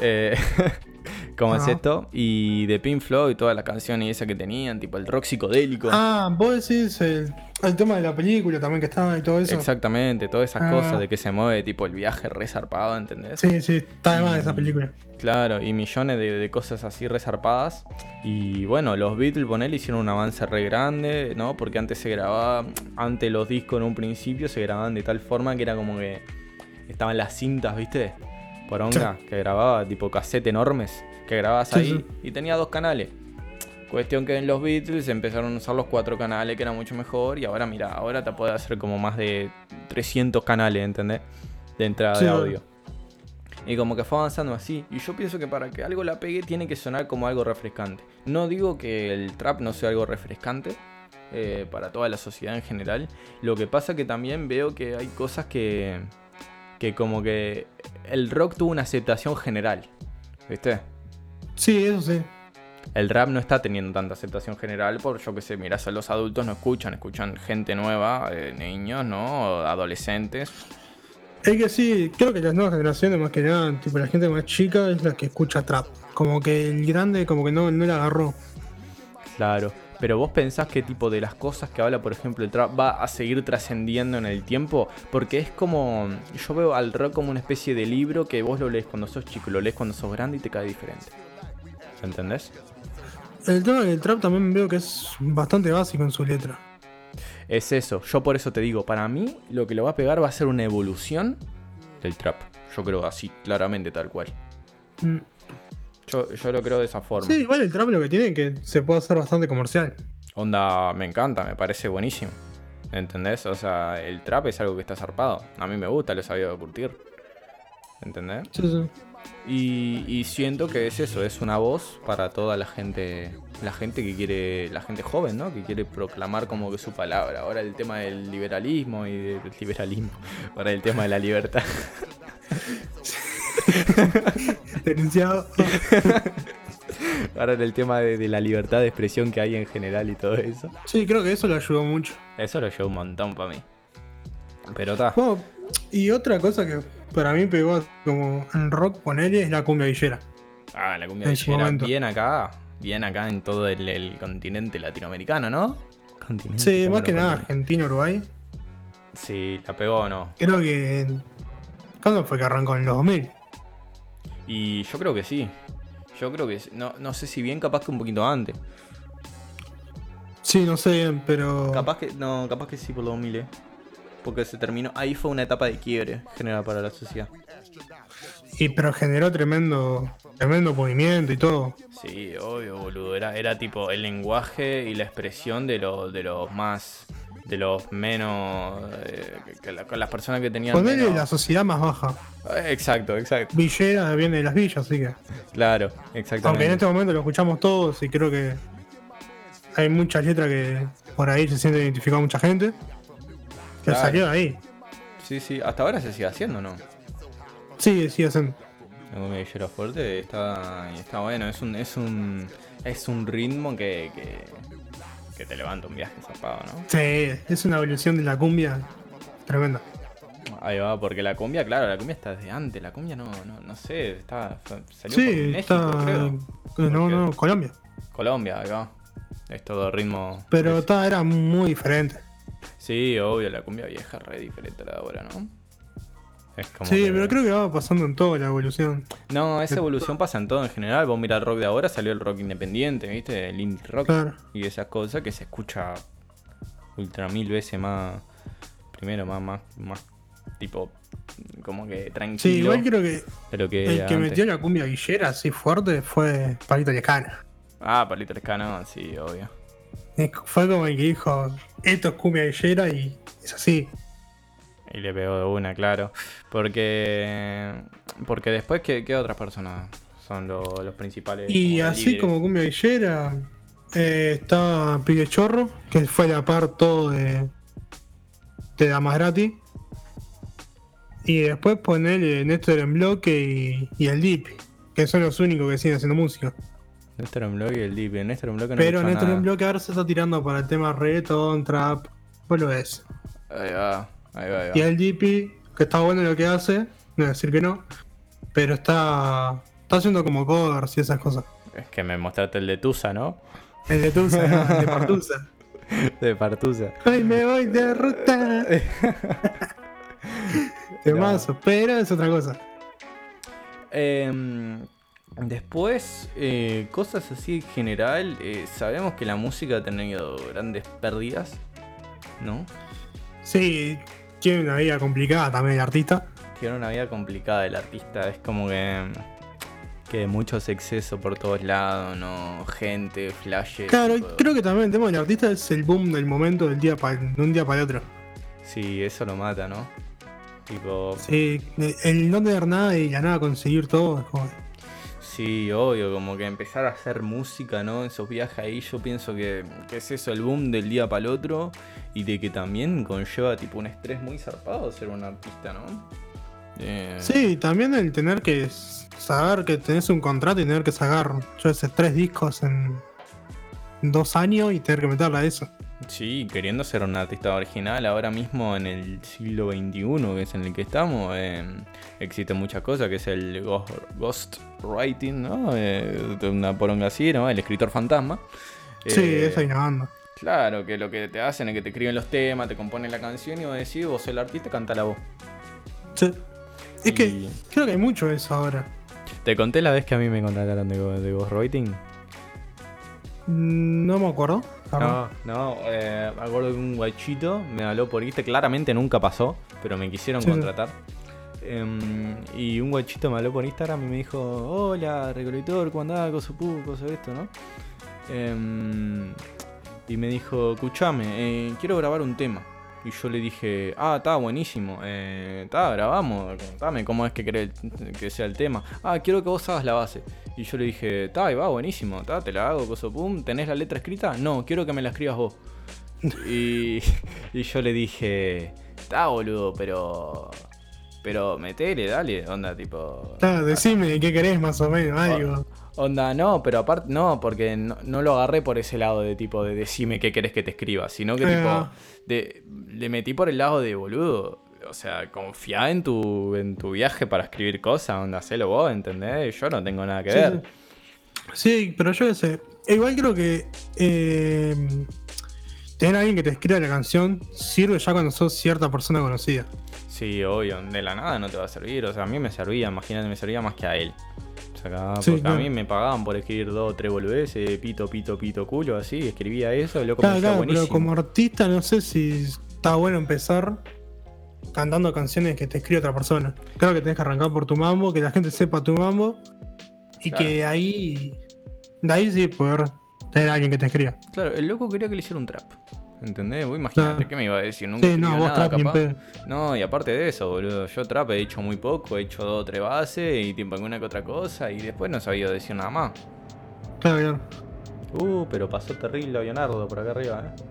Eh, ¿Cómo es esto? Y de Pink Floyd, todas las canciones esas que tenían, tipo el rock psicodélico. Ah, vos decís el, el tema de la película también que estaba y todo eso. Exactamente, todas esas Ah. cosas de que se mueve, tipo el viaje resarpado, ¿entendés? Sí, sí, está de más esa película. Claro, y millones de, de cosas así resarpadas. Y bueno, los Beatles, ponele, hicieron un avance re grande, ¿no? Porque antes se grababa, antes los discos en un principio se grababan de tal forma que era como que estaban las cintas, ¿viste? Por onda, que grababa tipo cassette enormes, que grababas Sí, ahí sí. y tenía dos canales. Cuestión que en los Beatles empezaron a usar los cuatro canales, que era mucho mejor, y ahora mira, ahora te puede hacer como más de 300 canales, ¿entendés? De entrada Sí, de audio. Y como que fue avanzando así. Y yo pienso que para que algo la pegue tiene que sonar como algo refrescante. No digo que el trap no sea algo refrescante eh, para toda la sociedad en general. Lo que pasa que también veo que hay cosas que, que como que el rock tuvo una aceptación general. ¿Viste? Sí, eso sí. El rap no está teniendo tanta aceptación general por, yo que sé, mirás a los adultos no escuchan, escuchan gente nueva, eh, niños, ¿no? Adolescentes. Es que sí, creo que las nuevas generaciones, más que nada, tipo la gente más chica es la que escucha trap. Como que el grande, como que no, no la agarró. Claro, pero vos pensás qué tipo de las cosas que habla, por ejemplo, el trap va a seguir trascendiendo en el tiempo, porque es como, yo veo al rock como una especie de libro que vos lo lees cuando sos chico, lo lees cuando sos grande y te cae diferente. ¿Entendés? El tema del trap también veo que es bastante básico en su letra. Es eso, yo por eso te digo, para mí lo que lo va a pegar va a ser una evolución del trap. Yo creo así, claramente tal cual. Mm. Yo, yo lo creo de esa forma. Sí, igual el trap lo que tiene es que se puede hacer bastante comercial. Onda, me encanta, me parece buenísimo. ¿Entendés? O sea, el trap es algo que está zarpado. A mí me gusta, lo he sabido curtir. ¿Entendés? Sí, sí. Y, y siento que es eso, es una voz para toda la gente, la gente que quiere, la gente joven, ¿no? Que quiere proclamar como que su palabra. Ahora el tema del liberalismo y del liberalismo, ahora el tema de la libertad. Denunciado. Ahora el tema de, de la libertad de expresión que hay en general y todo eso. Sí, creo que eso lo ayudó mucho. Eso lo lleva un montón para mí. Pero está. Bueno, y otra cosa que para mí pegó como en rock ponerle es la cumbia villera. Ah, la cumbia En villera, bien acá, bien acá en todo el, el continente latinoamericano, ¿no? Continente, Sí, ¿cómo más que nada? Argentina, Uruguay. Sí, la pegó o no. Creo que. ¿Cuándo fue que arrancó? En los 2000. Y yo creo que sí. Yo creo que sí. no, no sé si bien, capaz que un poquito antes. Sí, no sé bien, pero. Capaz que, no, capaz que sí por los 2000, eh. Porque se terminó, ahí fue una etapa de quiebre general para la sociedad. Y pero generó tremendo. Tremendo movimiento y todo. Sí, obvio, boludo. Era, era tipo el lenguaje y la expresión de, los de los más. de los menos. eh, que- que la- con las personas que tenían. Ponerle menos- la sociedad más baja. Eh, Exacto, exacto. Villera viene de las villas, así que. Claro, Aunque en exactamente. este momento lo escuchamos todos y creo que. Hay muchas letras que por ahí se siente identificada mucha gente. Que Claro. salió de ahí. Sí, sí, hasta ahora se sigue haciendo, ¿no? Sí, sí, hacen. El Fuerte está, bueno, es un, es un, es un ritmo que, que, que te levanta un viaje zapado, ¿no? Sí, es una evolución de la cumbia tremenda. Ahí va, porque la cumbia, claro, la cumbia está desde antes. La cumbia no, no, no sé, está, salió Sí, por México, está. creo. No, no, Colombia. Colombia, ahí va. Es todo ritmo. Pero es- está, era muy diferente. Sí, obvio, la cumbia vieja es re diferente a la de ahora, ¿no? Es como Sí, que- pero creo que va pasando en toda la evolución. No, esa evolución pasa en todo en general. Vos mirá el rock de ahora, salió el rock independiente, ¿viste? El indie rock Claro. y esas cosas que se escucha ultra mil veces más. Primero, más, más, más tipo, como que tranquilo. Sí, igual creo que el que antes. metió la cumbia guillera así fuerte fue Palito Lejana. Ah, Palito Lescano, sí, obvio. Fue como el que dijo, esto es cumbia guillera y es así. Y le pegó de una, claro. Porque. Porque después, ¿qué, qué otras personas son lo- los principales? Y así líderes? como cumbia guillera, eh, está Pique Chorro, que fue la par todo de, de Damas Gratis. Y después ponerle Néstor en bloque y, y el Deep, que son los únicos que siguen haciendo música. Néstor en blog y el Deep. Néstor en blog no Pero Néstor nada. en bloque ahora se está tirando para el tema reggaeton, trap, pues lo ves. Ahí va, ahí va, ahí va. Y el Deep, que está bueno lo que hace, no voy a decir que no, pero está, está haciendo como covers y esas cosas. Es que me mostraste el de Tusa, ¿no? El de Tusa, ¿no? el de Partusa. De Partusa. Hoy me voy de ruta. Temazo, pero es otra cosa. Em, después, eh, cosas así en general. eh, sabemos que la música ha tenido grandes pérdidas, ¿no? Sí, tiene una vida complicada también el artista. Tiene una vida complicada el artista. Es como que. Que muchos excesos por todos lados, ¿no? Gente, flashes. Claro, creo que también el tema del artista es el boom del momento del día pa- de un día para el otro. Sí, eso lo mata, ¿no? Tipo. Sí, el no tener nada y la nada conseguir todo es como. Sí, obvio, como que empezar a hacer música, ¿no? Esos viajes ahí, yo pienso que, que es eso, el boom del día para el otro y de que también conlleva tipo un estrés muy zarpado ser un artista, ¿no? Eh, Sí, también el tener que saber que tenés un contrato y tener que sacar, yo sé, tres discos en dos años y tener que meterle a eso. Sí, queriendo ser un artista original ahora mismo en el siglo XXI, que es en el que estamos, eh, existen muchas cosas, que es el ghost, ghost writing, ¿no? Eh, una poronga así, ¿no? El escritor fantasma. Sí, Eh, una banda. Claro, que lo que te hacen es que te escriben los temas, te componen la canción y vos decís, vos sos el artista, canta la voz. Sí. Es que creo que hay mucho de eso ahora. ¿Te conté la vez que a mí me contrataron de, de ghostwriting? Mm, No me acuerdo. No, no, eh, me acuerdo que un guachito me habló por Insta, claramente nunca pasó, pero me quisieron Sí, sí. contratar. Em, y un guachito me habló por Instagram y me dijo, hola, recolector, ¿cómo andás? Cosa pu, esto, ¿no? Em, y me dijo, escuchame, eh, quiero grabar un tema. Y yo le dije, ah, está buenísimo, eh, está, grabamos, contame cómo es que querés que sea el tema. Ah, quiero que vos hagas la base. Y yo le dije, está, va, buenísimo, está, te la hago, coso pum, ¿tenés la letra escrita? No, quiero que me la escribas vos. y, y yo le dije, está, boludo, pero... Pero metele, dale, onda, tipo... Ah, decime qué querés más o menos, algo. Onda, no, pero aparte, no, porque no, no lo agarré por ese lado de tipo de decime qué querés que te escriba, sino que Eh, tipo, no. de, le metí por el lado de boludo. O sea, confía en tu, en tu viaje para escribir cosas, onda, hacelo vos, ¿entendés? Yo no tengo nada que Sí, ver. sí. Sí, pero yo qué sé. Igual creo que eh, tener a alguien que te escriba la canción sirve ya cuando sos cierta persona conocida. Sí, obvio, de la nada no te va a servir. O sea, a mí me servía, imagínate, me servía más que a él. Acá- Sí, porque claro. a mí me pagaban por escribir dos o tres boludeces, pito, pito, pito, culo, así, escribía eso, loco, me Claro, decía claro, pero buenísimo. como artista no sé si está bueno empezar cantando canciones que te escribe otra persona. Creo que tenés que arrancar por tu mambo, que la gente sepa tu mambo y que ahí, de ahí sí poder tener a alguien que te escriba. Claro, el loco quería que le hiciera un trap. ¿Entendés? Vos imagínate qué me iba a decir. Nunca Sí, no, vos nada, capaz. pedo. No, y aparte de eso, boludo. Yo trap he hecho muy poco, he hecho dos o tres bases y tipo alguna que otra cosa. Y después no sabía decir nada más. Claro, claro. Uh, pero pasó terrible Leonardo por acá arriba, eh.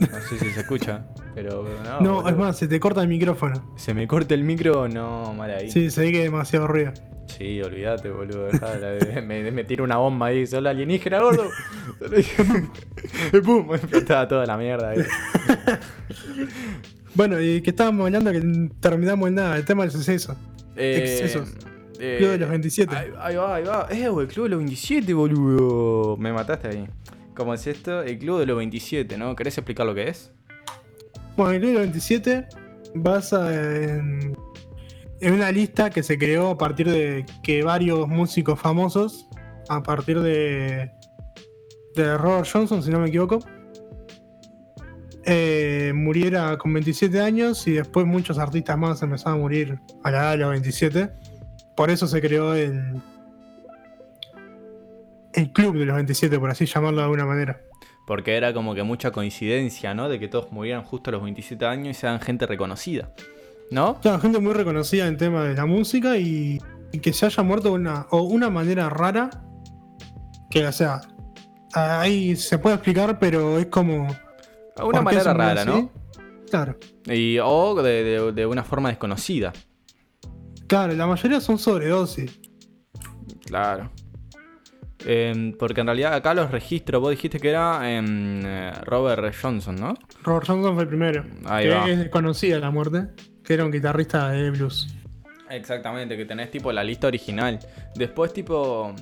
No sé si se escucha, pero no. No, boludo. es más, se te corta el micrófono. Se me corta el micro, no, mal ahí. Sí, se ve que demasiado ruido. Sí, olvídate, boludo. dejá la- me, me tira una bomba ahí. Soy alienígena, gordo. y pum, me explotaba toda la mierda ahí. Bueno, y que estábamos hablando que terminamos en nada, el tema del suceso. Excesos. Club de los 27. Ahí, ahí va, ahí va. Eh, güey, el club de los 27, boludo. Me mataste ahí. ¿Cómo es esto? El club de los 27, ¿no? ¿Querés explicar lo que es? Bueno, el Club de los 27 basa en, una lista que se creó a partir de que varios músicos famosos, a partir de, de Robert Johnson, si no me equivoco, eh, muriera con 27 años y después muchos artistas más empezaron a morir a la edad de los 27. Por eso se creó el, el club de los 27, por así llamarlo de alguna manera. Porque era como que mucha coincidencia, ¿no? De que todos murieran justo a los 27 años y sean gente reconocida. ¿No? Claro, gente muy reconocida en tema de la música y, y que se haya muerto de una, o una manera rara. Que, o sea, ahí se puede explicar, pero es como. De una ¿por qué manera rara, así? ¿no? Claro. Y, o de, de- de una forma desconocida. Claro, la mayoría son sobredosis. Claro. Em, porque en realidad acá los registros, vos dijiste que era em, eh, Robert Johnson, ¿no? Robert Johnson fue el primero. Ahí que va. es desconocida la muerte. Que era un guitarrista de blues. Exactamente, que tenés tipo la lista original. Después tipo...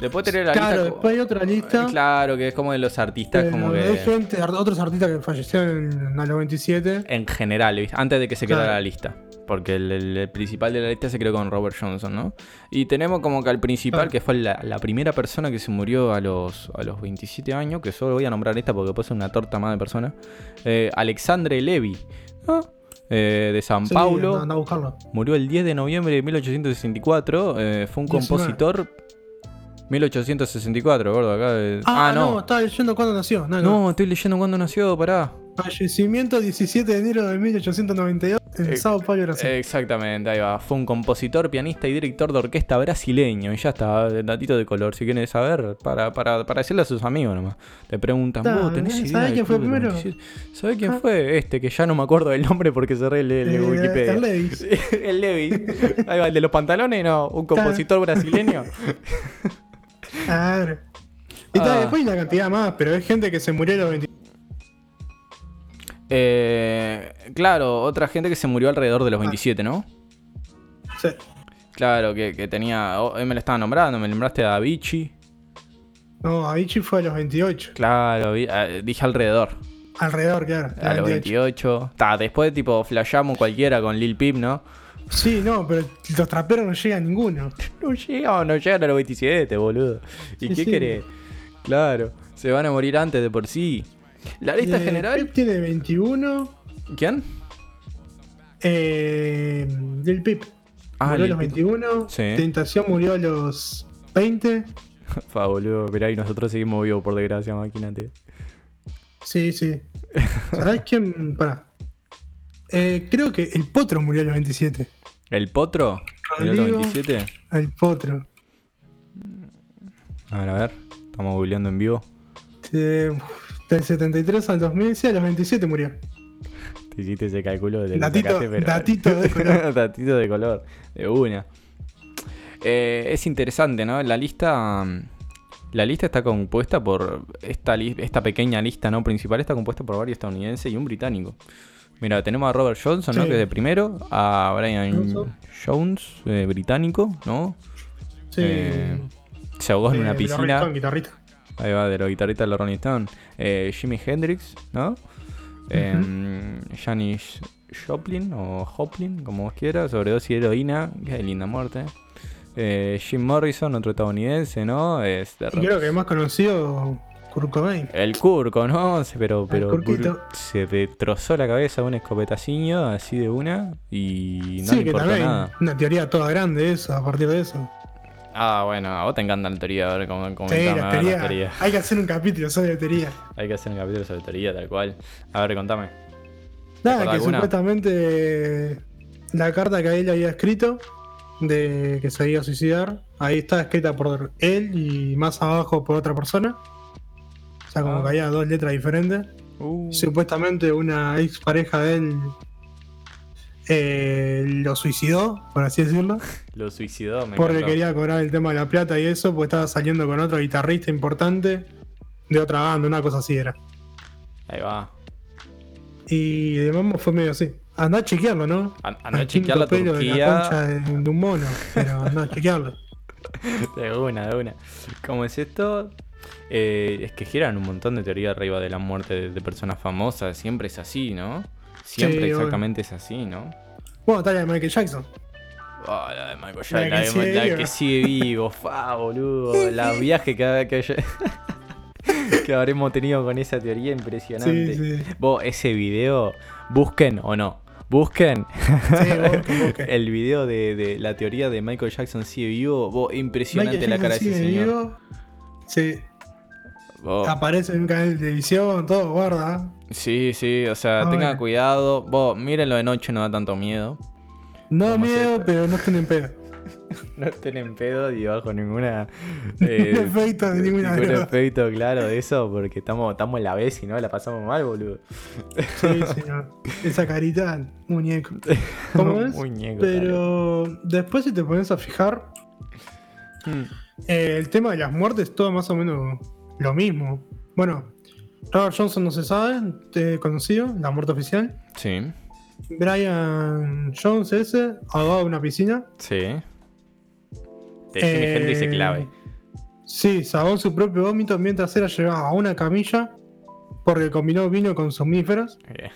Después tenés la claro, lista... co- después hay otra lista. Claro, que es como de los artistas, eh, como donde Hay que... gente, otros artistas que fallecieron a los 27. En general, ¿viste? antes de que se Claro. la lista. Porque el, principal de la lista se creó con Robert Johnson, ¿no? Y tenemos como que al principal, que fue la, la primera persona que se murió a los, a los 27 años, que solo voy a nombrar esta porque puede ser una torta más de persona. eh, Alexandre Levy, ¿no? Eh, de San Sí, Paulo. anda- anda a buscarlo. Murió el 10 de noviembre de 1864. eh, fue un 19. compositor. 1864, gordo, acá. Ah, Ah, no. no. estaba leyendo cuándo nació. No, no. No, estoy leyendo cuándo nació, pará. Fallecimiento 17 de enero de 1892 en Eh, Sao Paulo, Brasil. Exactamente, ahí va. Fue un compositor, pianista y director de orquesta brasileño. Y ya está, datito de color. Si quieren saber, para, para, para decirle a sus amigos nomás. Te preguntan, Ta, ¿vos tenés idea? ¿sabés del quién fue primero? 27? ¿Sabés quién Ah. fue? Este, que ya no me acuerdo del nombre porque cerré el, el Eh, Wikipedia. el Levis. el Levi. Ahí va, el de los pantalones, no. Un compositor brasileño. Claro. Y Ah. después hay una cantidad más, pero hay gente que se murió a los 20. Eh, claro, otra gente que se murió alrededor de los 27, ¿no? Sí. Claro, que, que tenía. oh, él me lo estaba nombrando, me nombraste a Avicii. No, Avicii fue a los 28. Claro, eh, dije alrededor. Alrededor, claro. A los 28. Ta, después, tipo, flashamos cualquiera con Lil Peep, ¿no? Sí, no, pero los traperos no llegan ninguno. No llegan, no llegan a los 27, boludo. ¿Y Sí, qué sí. querés? Claro, se van a morir antes de por sí. La lista Eh, general. Pip tiene 21. ¿Quién? Eh, Lil Pip Ah, murió a los Peep. 21. Sí. Tentación murió a los 20. Fa, boludo, pero ahí nosotros seguimos vivos, por desgracia, imagínate. Sí, sí. ¿Sabes quién? Pará. Eh, creo que el Potro murió a los 27. ¿El Potro? ¿Murió a los Rodrigo. 27? El Potro. A ver, a ver. Estamos googleando en vivo. Eh, del 73 al 2000, sí, a los 27 murió. Te hiciste ese cálculo de Datito- datito de color. datito de color. De una. Eh, es interesante, ¿no? La lista. La lista está compuesta por. Esta, esta pequeña lista no principal está compuesta por varios estadounidenses y un británico. Mira, tenemos a Robert Johnson, ¿no? Que es de primero. A Brian Johnson. Jones, eh, británico, ¿no? Sí. Eh, Se ahogó en Eh, una piscina. Stones, guitarrista. Ahí va, de los guitarristas de los Rolling Stones. Eh, Jimi Hendrix, ¿no? Eh, Janis Joplin o Joplin, como vos quieras, sobredosis de heroína, qué linda muerte. Eh, Jim Morrison, otro estadounidense, ¿no? Es de Y creo que el más conocido, Kurt Cobain. el Curco, ¿no? Pero, pero se destrozó la cabeza un escopetaciño así de una y no sí, le que también. nada. Una teoría toda grande eso, a partir de eso. Ah, bueno, a vos te encanta la teoría, a ver cómo Sí, comentame, la a ver la teoría. teoría. Hay que hacer un capítulo sobre teoría. Hay que hacer un capítulo sobre teoría, tal cual. A ver, contame. Nada, que alguna? supuestamente la carta que él había escrito de que se iba a suicidar, ahí está escrita por él y más abajo por otra persona. O sea, como Ah. que había dos letras diferentes. Uh, Supuestamente una ex pareja de él eh, lo suicidó, por así decirlo. lo suicidó, me Porque encantó. quería cobrar el tema de la plata y eso, pues estaba saliendo con otro guitarrista importante de otra banda, una cosa así era. Ahí va. Y de mambo fue medio así. Andá a chequearlo, ¿no? An- Andá a Al chequear la quinto pelo de Turquía. la concha de, de un mono, pero andá a chequearlo. De una, de una. ¿Cómo es esto? Eh, es que giran un montón de teorías arriba de la muerte de, de personas famosas. Siempre es así, ¿no? Siempre Sí, exactamente es así, ¿no? Bueno, tal la de Michael Jackson. Oh, la de Michael La Jackson, que la, de- sigue la viva. que sigue vivo, fa, boludo. La viaje que, que, que habremos tenido con esa teoría impresionante. Sí, sí. Vos, ese video, busquen o no. Busquen Sí, busquen, busquen. el video de, de la teoría de Michael Jackson sigue vivo. Vos, impresionante Michael la cara de ese señor. vivo. Sí, Aparece en un canal de televisión, todo, guarda. Sí, sí, o sea, Ah, tengan bueno. cuidado. Vos, mírenlo de noche, no da tanto miedo. No da ¿Cómo es miedo, pero no estén en pedo. No estén en pedo y bajo ninguna. Eh, efecto de ninguna ningún droga. efecto, claro, de eso, porque estamos, estamos en la vez y no la pasamos mal, boludo. Sí, señor. Esa carita, muñeco. ¿Cómo es? Muñeco, Pero después si te pones a fijar, Mm. eh, el tema de las muertes es todo más o menos lo mismo. Bueno, Robert Johnson no se sabe, te conocido, la muerte oficial. Sí, Brian Jones ese, ahogado en una piscina. sí. Decime gente dice Eh, clave. Sí, en su propio vómito mientras era llevado a una camilla porque combinó vino con somníferos. Bien.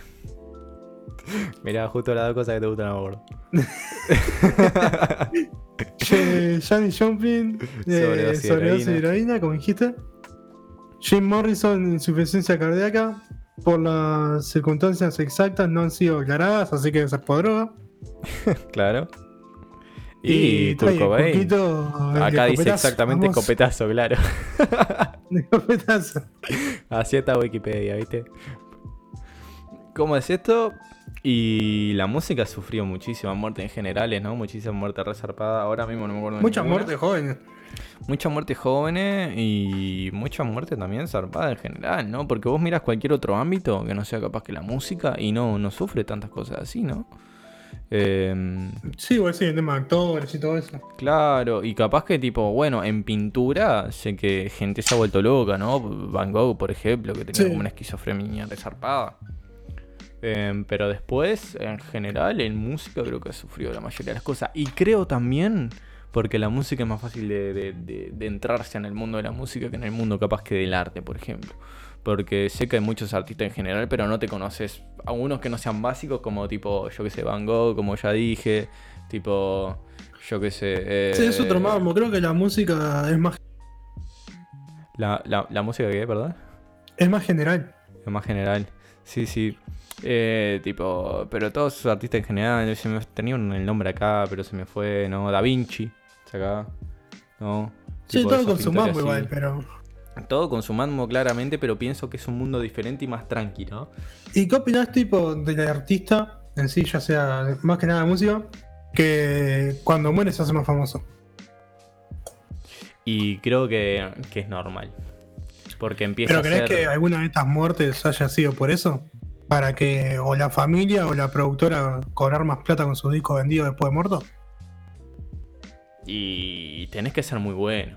Mirá, justo las dos cosas que te gustan a vos. Eh, Janis Joplin, eh, Sobredosis de sobredosis de heroína. heroína, como dijiste. Jim Morrison, insuficiencia cardíaca. Por las circunstancias exactas no han sido aclaradas, así que ser por droga. Claro. Y, Cobain. poquito el Acá dice exactamente famoso. escopetazo, claro. Escopetazo. Así está Wikipedia, ¿viste? ¿Cómo es esto? Y la música sufrió muchísimas muertes en generales, ¿no? Muchísimas muertes resarpadas. Ahora mismo no me acuerdo de Muchas muertes jóvenes. Muchas muertes jóvenes y muchas muertes también zarpadas en general, ¿no? Porque vos miras cualquier otro ámbito que no sea capaz que la música y no, no sufre tantas cosas así, ¿no? Em, Sí, igual sí, el tema de actores y todo eso. Claro, y capaz que tipo, bueno, en pintura sé que gente se ha vuelto loca, ¿no? Van Gogh, por ejemplo, que tenía Sí. como una esquizofrenia resarpada. Em, pero después, en general, en música creo que ha sufrido la mayoría de las cosas. Y creo también, porque la música es más fácil de, de- de- de entrarse en el mundo de la música que en el mundo capaz que del arte, por ejemplo. Porque sé que hay muchos artistas en general, pero no te conoces. A unos que no sean básicos, como tipo, yo que sé, Van Gogh, como ya dije. Tipo, yo que sé. eh, Sí, es otro mambo. Creo que la música es más, La, la, la música que, perdón. es más general. Es más general. Sí, sí. Eh, tipo, pero todos sus artistas en general, se me, tenía el nombre acá, pero se me fue, ¿no? Da Vinci, acá, ¿no? Sí, Tipo, todo con su mambo igual, pero. Todo con su mambo claramente, pero pienso que es un mundo diferente y más tranqui, ¿no? ¿Y qué opinás, tipo, del artista en sí, ya sea más que nada música, que cuando muere se hace más famoso? Y creo que, que es normal. Porque empieza ¿Pero a crees ser... que alguna de estas muertes haya sido por eso? Para que o la familia o la productora cobrar más plata con sus discos vendidos después de muerto. Y tenés que ser muy bueno.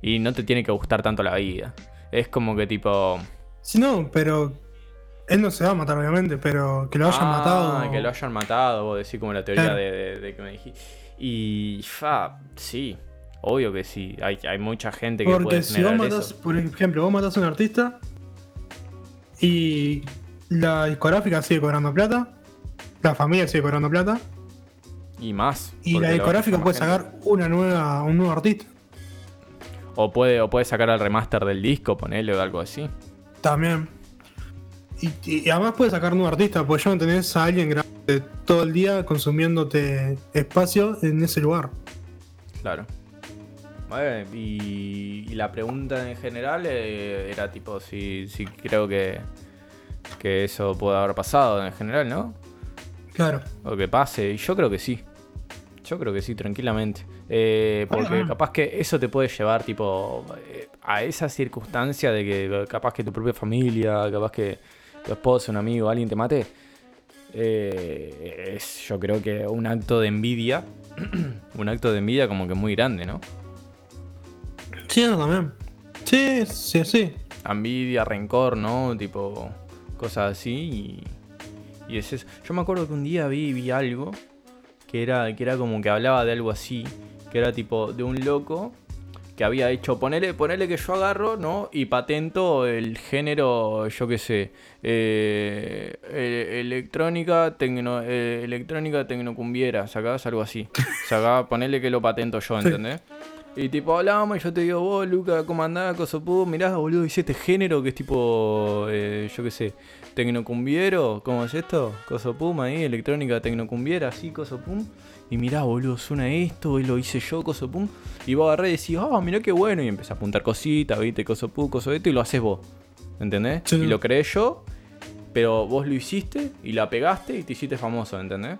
Y no te tiene que gustar tanto la vida. Es como que tipo... Si no, pero. Él no se va a matar, obviamente, pero que lo hayan Ah, matado. Que lo hayan matado, vos decís como la teoría Claro. de, de- de que me dijiste. Y fa, sí, obvio que sí. Hay, hay mucha gente que Porque puede si vos matás, eso. por ejemplo, vos matás a un artista y la discográfica sigue cobrando plata, la familia sigue cobrando plata, Y más. y la discográfica puede sacar una nueva, un nuevo artista. O puede, o puede sacar el remaster del disco, ponerle o algo así. También. Y, y además puede sacar nuevo artista, porque ya no tenés a alguien grande todo el día consumiéndote espacio en ese lugar. Claro. Bueno, y, y la pregunta en general eh, era tipo si, si creo que, que eso puede haber pasado en general, ¿no? Claro. O que pase. Y yo creo que sí. Yo creo que sí, tranquilamente. Eh, porque capaz que eso te puede llevar, tipo, eh, a esa circunstancia de que capaz que tu propia familia, capaz que tu esposa, un amigo, alguien te mate. eh, es, yo creo que un acto de envidia. un acto de envidia como que muy grande, ¿no? Sí, también. Sí, sí, sí. envidia, rencor, ¿no? Tipo, cosas así. Y, y es eso. Yo me acuerdo que un día vi, vi algo que era, que era como que hablaba de algo así. Que era tipo de un loco que había hecho. Ponele, ponele que yo agarro, ¿no? Y patento el género, yo qué sé. eh, eh, electrónica, tecno, eh, electrónica tecnocumbiera. Sacás algo así. Sacás, ponele que lo patento yo. ¿entendés? Y tipo hablamos y yo te digo, vos, Luca, ¿cómo andás? Cosopu, mirá, boludo, hice este género que es tipo, eh, yo qué sé, tecnocumbiero, ¿cómo es esto? Cosopum ahí, electrónica tecnocumbiera, así, Cosopum. Y mirá, boludo, suena esto, y lo hice yo, Cosopum. Y vos agarré y decís, ah, mirá qué bueno. Y empezás a apuntar cositas, viste, Cosopum, coso esto, y lo haces vos. ¿Entendés? Sí. Y lo creé yo, pero vos lo hiciste y la pegaste y te hiciste famoso, ¿entendés?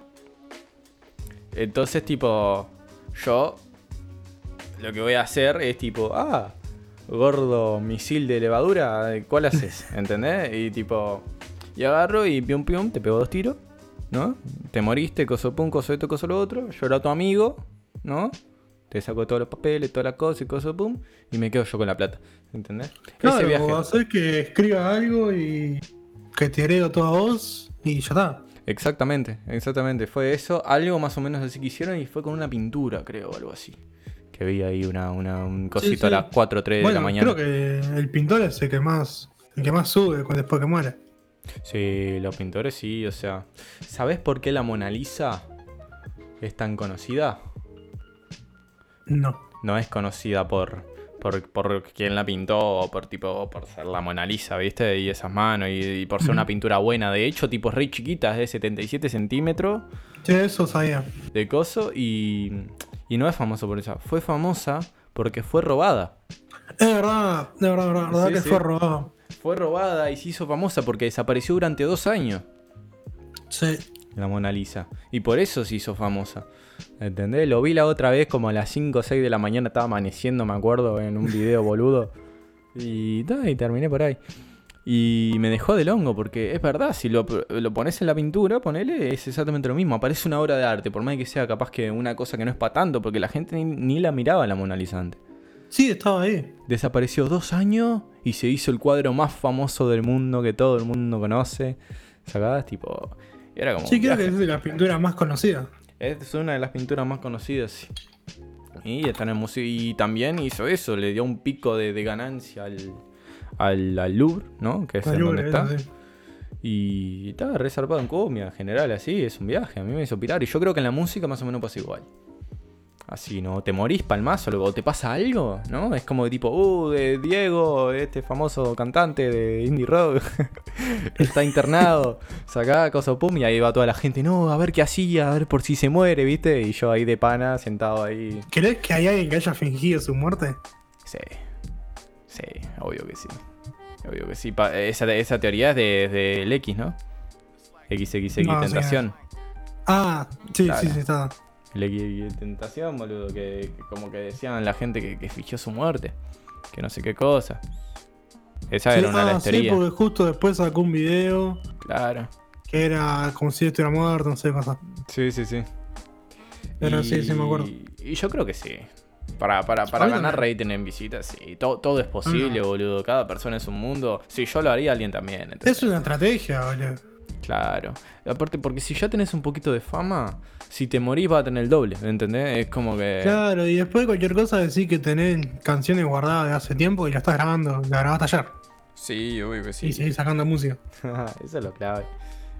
Entonces, tipo, yo lo que voy a hacer es tipo, ah, gordo misil de levadura, ¿cuál haces? ¿Entendés? Y tipo, y agarro y pium pium, te pego dos tiros, ¿no? Te moriste, coso pum, coso esto, coso lo otro, yo era tu amigo, ¿no? Te saco todos los papeles, todas las cosas y coso pum, y me quedo yo con la plata, ¿entendés? Claro, Ese viaje. hacer que escriba algo y que te hereo todo a vos y ya está. Exactamente, exactamente. Fue eso, algo más o menos así que hicieron y fue con una pintura, creo, algo así. Que vi ahí una, una- un cosito sí. a las 4 o 3 de la mañana. creo que el pintor es el que más, el que más sube después que muere. Sí, los pintores sí, o sea. ¿Sabes por qué la Mona Lisa es tan conocida? No. No es conocida por, por, por quién la pintó o por tipo por ser la Mona Lisa, ¿viste? Y esas manos y, y por ser una pintura buena. De hecho, tipo es re chiquita, es de 77 centímetros Sí, eso sabía. de coso y, y no es famosa por eso. Fue famosa porque fue robada. Es verdad, es verdad, es verdad, Sí, que sí. fue robado. Fue robada y se hizo famosa porque desapareció durante dos años. Sí. La Mona Lisa. Y por eso se hizo famosa. ¿Entendés? Lo vi la otra vez como a las 5 o 6 de la mañana, estaba amaneciendo, me acuerdo, en un video boludo. Y, y terminé por ahí. Y me dejó del hongo, porque es verdad, si lo, lo pones en la pintura, ponele, es exactamente lo mismo. Aparece una obra de arte, por más que sea capaz que una cosa que no es para tanto, porque la gente ni, ni la miraba la Mona Lisa antes. Sí, estaba ahí. Desapareció dos años y se hizo el cuadro más famoso del mundo que todo el mundo conoce. ¿Sacás? Tipo. y Era como. Sí, creo que es de las pinturas más conocidas. Es una de las pinturas más conocidas. sí. Y está en el museo. Y también hizo eso, le dio un pico de, de ganancia al, al, al Louvre, ¿no? Que es en donde está. sí. Y estaba resarpado en comida, en general, así, es un viaje. A mí me hizo pirar. Y yo creo que en la música más o menos pasa igual. Así, ¿no? Te morís palmazo, luego te pasa algo, ¿no? Es como de tipo, uh, de Diego, este famoso cantante de indie rock, está internado, sacá cosa pum, y ahí va toda la gente, no, a ver qué hacía, a ver por si se muere, ¿viste? Y yo ahí de pana, sentado ahí. ¿Crees que hay alguien que haya fingido su muerte? Sí, sí, obvio que sí. Obvio que sí. Pa- esa, esa teoría es de, del X, ¿no? XXX No. Tentación. Ah, sí, Claro. sí, sí, está. Tentación, boludo, que, que como que decían la gente que, que fingió su muerte. Que no sé qué cosa. Esa Sí, era una de ah, las sí, porque justo después sacó un video Claro. que era como si estuviera muerto, no sé qué cosa. Sí, sí, sí. Pero sí, sí me acuerdo. Y yo creo que sí. Para, para, para ganar rating en visitas, sí. Todo, todo es posible, Ah. boludo. Cada persona es un mundo. Si yo lo haría, alguien también. Es una estrategia, boludo. Claro. Aparte, porque si ya tenés un poquito de fama, si te morís vas a tener el doble, ¿entendés? Es como que... Claro, y después de cualquier cosa decir que tenés canciones guardadas de hace tiempo y la estás grabando, la grabaste ayer. Sí, obvio que Y seguís sacando música. Eso es lo clave.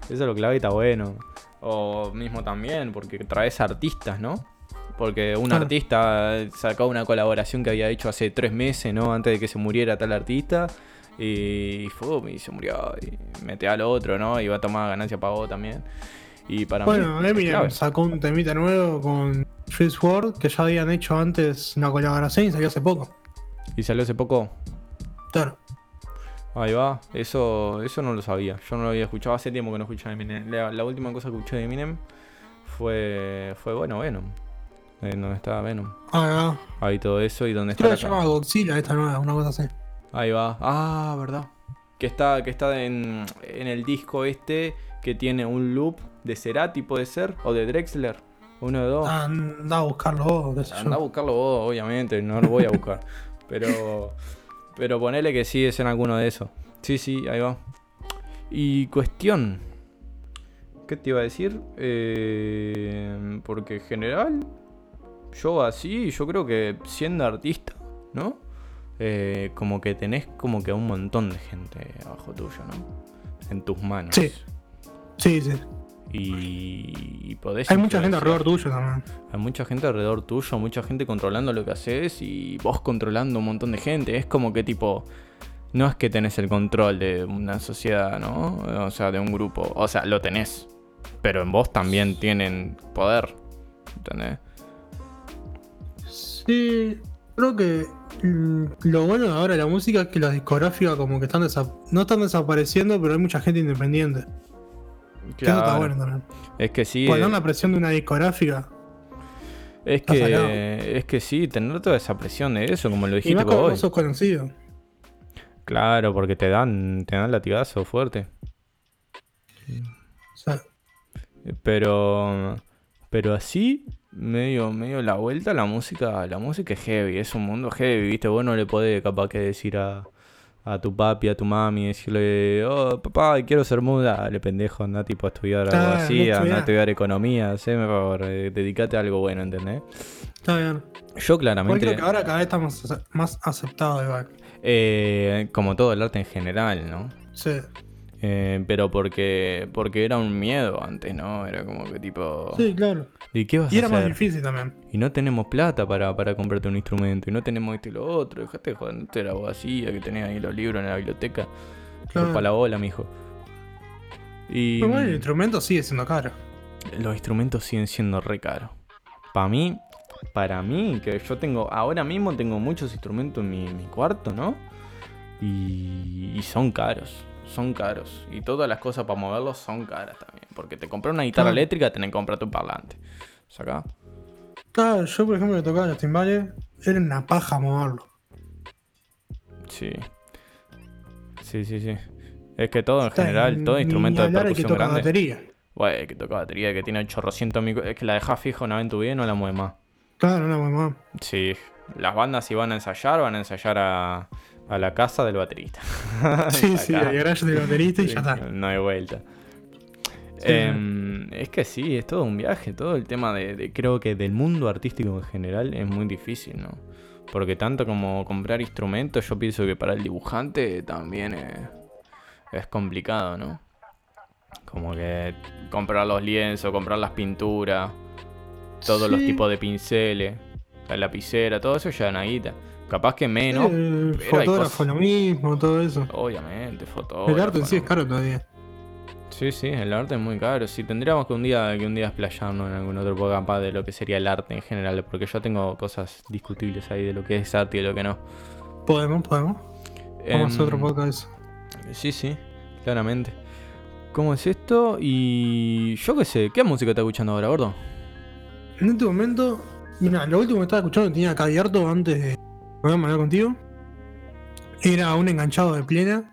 Eso es lo clave y está bueno. O mismo también, porque traes artistas, ¿no? Porque un Claro. artista sacó una colaboración que había hecho hace tres meses, ¿no? Antes de que se muriera tal artista. Y, fue, y se murió. Y mete al otro, ¿no? Y va a tomar ganancia para vos también. Y para Bueno, mí. Eminem sacó un temita nuevo con Juice WRLD que ya habían hecho antes una colaboración y salió hace poco. Y salió hace poco. Claro. Ahí va, eso, eso no lo sabía. Yo no lo había escuchado hace tiempo que no escuchaba Eminem. La, la última cosa que escuché de Eminem fue, fue bueno, bueno. en donde está Venom. Ah, ah. Ahí todo eso y donde está Creo que llama Godzilla esta nueva, una cosa así. Ahí va. Ah, verdad. Que está, que está en, en el disco este que tiene un loop de Cerati, puede ser, o de Drexler. Uno de dos. Ah, anda a buscarlo vos. Anda a buscarlo vos, obviamente, no lo voy a buscar. pero, pero ponele que sí es en alguno de esos. Sí, sí, ahí va. Y cuestión. ¿Qué te iba a decir? Eh, porque en general, yo así, yo creo que siendo artista, ¿no? Eh, como que tenés como que un montón de gente abajo tuyo, ¿no? En tus manos. Sí. Sí, sí. Y, y podés Hay mucha gente alrededor tuyo también. Hay mucha gente alrededor tuyo, mucha gente controlando lo que haces y vos controlando un montón de gente. Es como que tipo, no es que tenés el control de una sociedad, ¿no? O sea, de un grupo. O sea, lo tenés. Pero en vos también tienen poder. ¿Entendés? Sí, creo que mm, lo bueno de ahora de la música es que las discográficas como que están no están desapareciendo, pero hay mucha gente independiente. Está bueno también. Es que sí. Poner eh, la presión de una discográfica. es que, es que sí, tener toda esa presión de eso, como lo Y dijiste más vos cuando hoy. vos sos conocido. Claro, porque te dan, te dan latigazo fuerte. O sea, Pero pero así medio medio la vuelta la música, la música es heavy, es un mundo heavy, ¿viste? Vos no le podés capaz que decir a a tu papi, a tu mami, decirle, oh, papá, quiero ser muda, dale pendejo, anda tipo a estudiar algo así, no anda a estudiar. economía, haceme favor, eh, dedicate a algo bueno, ¿entendés? está bien. Yo claramente, creo que ahora cada vez estamos más aceptados igual. eh, como todo el arte en general, ¿no? Sí. Eh, pero porque porque era un miedo antes, ¿no? Era como que tipo... Sí, claro. ¿Y qué vas Y a era más hacer? difícil también. Y no tenemos plata para, para comprarte un instrumento. Y no tenemos esto y lo otro. Dejate de joder, no te la abogacía que tenés ahí los libros en la biblioteca. Claro. Para la bola, mijo. Y Pero bueno, el instrumento sigue siendo caro. los instrumentos siguen siendo re caros. Para mí, para mí, que yo tengo, ahora mismo tengo muchos instrumentos en mi, mi cuarto, ¿no? Y, y son caros. Son caros. Y todas las cosas para moverlos son caras también. Porque te compras una guitarra eléctrica, tenés que comprarte un parlante. ¿Sacá? Claro, yo por ejemplo que tocaba los timbales, era una paja moverlo. Sí. Sí, sí, sí. Es que todo en Está, general, todo instrumento de el que percusión toca grande. batería. Güey, que toca batería, que tiene 800 micro... Es que la dejas fija una vez en tu vida y no la mueves más. Claro, no, mamá. Sí. Las bandas si van a ensayar, van a ensayar a, a la casa del baterista. Sí, sí, el garage del baterista y ya está. No hay vuelta. Sí. Em, es que sí, es todo un viaje, todo el tema de, de- creo que del mundo artístico en general es muy difícil, ¿no? Porque tanto como comprar instrumentos, yo pienso que para el dibujante también es, es complicado, ¿no? Como que comprar los lienzos, comprar las pinturas, todos los tipos de pinceles, la lapicera, todo eso ya una guita. Capaz que menos, el pero hay fotógrafo lo mismo, todo eso. obviamente, fotógrafo. el arte en sí es caro todavía. Sí, sí, el arte es muy caro. Sí, tendríamos que un día que un día explayarnos en algún otro podcast capaz de lo que sería el arte en general, porque yo tengo cosas discutibles ahí de lo que es arte y de lo que no. Podemos, podemos. Vamos a hacer otro Em, podcast. Sí, sí, claramente. ¿Cómo es esto? Y yo qué sé, ¿qué música estás escuchando ahora, gordo? En este momento, mira, lo último que estaba escuchando tenía acá abierto antes de poder hablar contigo. Era un enganchado de plena.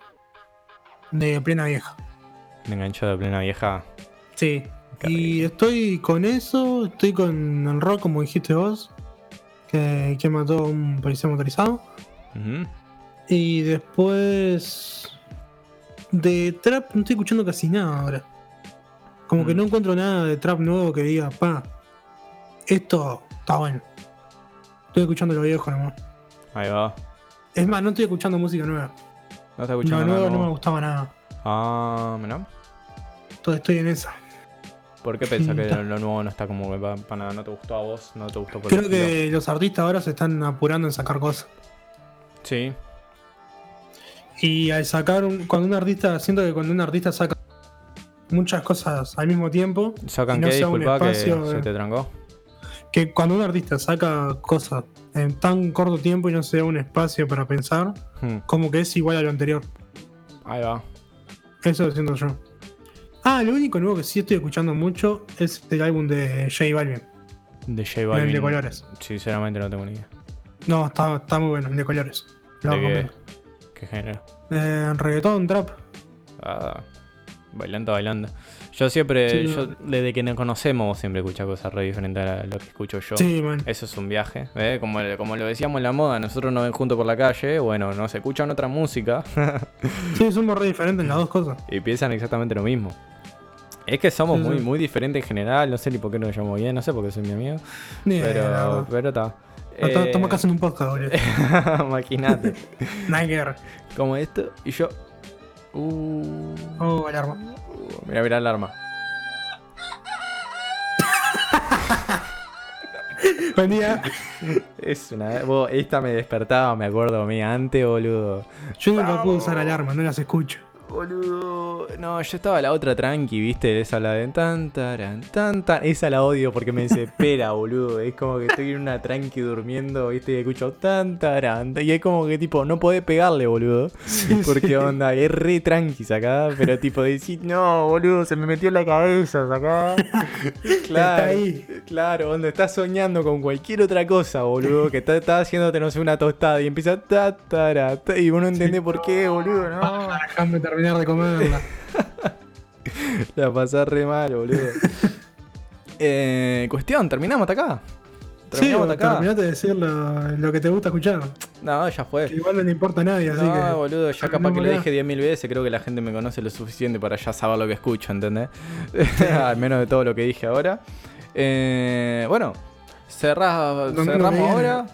De plena vieja. Me engancho de plena vieja. Sí. Qué Y estoy con eso, estoy con el rock como dijiste vos. Que, que mató a un policía motorizado. Y después. De trap no estoy escuchando casi nada ahora. Como que Mm. no encuentro nada de trap nuevo que diga, pa, esto está bueno. Estoy escuchando lo viejo nomás. Ahí va. Es más, no estoy escuchando música nueva. ¿No estás Lo escuchando nuevo nada no me nuevo? gustaba nada. Ah, mirá. Entonces estoy en esa. ¿Por qué pensás que está. lo nuevo no está como que para nada? ¿No te gustó a vos? ¿No te gustó por Creo el que los artistas ahora se están apurando en sacar cosas. Sí, Y al sacar un, cuando un artista, siento que cuando un artista saca muchas cosas al mismo tiempo, ¿Sacan Y no qué? sea un Disculpa que espacio, se te trancó. Que cuando un artista saca cosas en tan corto tiempo y no se da un espacio para pensar, Hmm, como que es igual a lo anterior. Ahí va. Eso lo siento yo. Ah, lo único nuevo que sí estoy escuchando mucho es el álbum de J Balvin. De J El Balvin. de colores. Sinceramente no tengo ni idea. No, está, está muy bueno, el de colores. Lo ¿De qué? ¿Qué género? Eh, reggaetón, trap. Ah, bailando, bailando. Yo siempre, Sí, yo, desde que nos conocemos, siempre escucho cosas re diferentes a lo que escucho yo. Sí, man. Eso es un viaje, ¿eh? como, como lo decíamos en la moda, nosotros nos ven juntos por la calle, bueno, nos escuchan otra música Sí, somos re diferentes en las dos cosas. y piensan exactamente lo mismo. Es que somos Sí, muy, sí. muy diferentes en general, no sé ni por qué nos llamamos bien, no sé por qué soy mi amigo, la pero pero está. Eh, Estamos casi en un podcast, boludo. Imagínate, como esto y yo... Uh, Oh, alarma. uh, mira, mira la alarma. Buen día. Es una... vos, esta me despertaba, me acuerdo a mí antes, boludo. Yo nunca puedo usar alarma, no las escucho. Boludo. No, yo estaba la otra tranqui, viste, esa la de tan taran, tan tan. Esa la odio porque me desespera, boludo. Es como que estoy en una tranqui durmiendo, viste, y escucho tan taran. Y es como que tipo, no podés pegarle, boludo. Porque sí. onda, es re tranqui acá, pero tipo decir, no, boludo, se me metió en la cabeza acá. claro, Está ahí. claro, onda, estás soñando con cualquier otra cosa, boludo, que está, está haciéndote, no sé, una tostada y empieza ta, tara, ta, y vos no entendés por qué, boludo, no. Terminar de comerla. La pasás re mal, boludo. eh, cuestión, terminamos hasta acá. Sí, Terminamos hasta acá. terminaste de decir lo, lo que te gusta escuchar. No, ya Que fue. igual no le importa a nadie, así No, que. boludo, ya capaz que lo dije 10.000 veces, creo que la gente me conoce lo suficiente para ya saber lo que escucho, ¿entendés? Al menos de todo lo que dije ahora. Eh, bueno, cerramos ahora.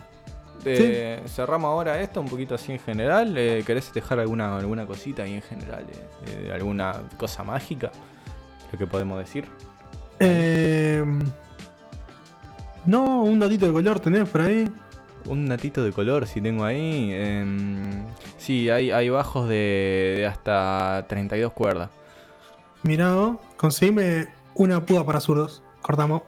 Eh, Cerramos ahora esto un poquito así en general. Eh, ¿Querés dejar alguna, alguna cosita ahí en general? eh, eh, ¿Alguna cosa mágica? Lo que podemos decir. No, un datito de color tenés por ahí. Un natito de color si tengo ahí. em, sí, hay, hay bajos de, de hasta 32 cuerdas. Mirá, vos, conseguime una puda para zurdos. Cortamos.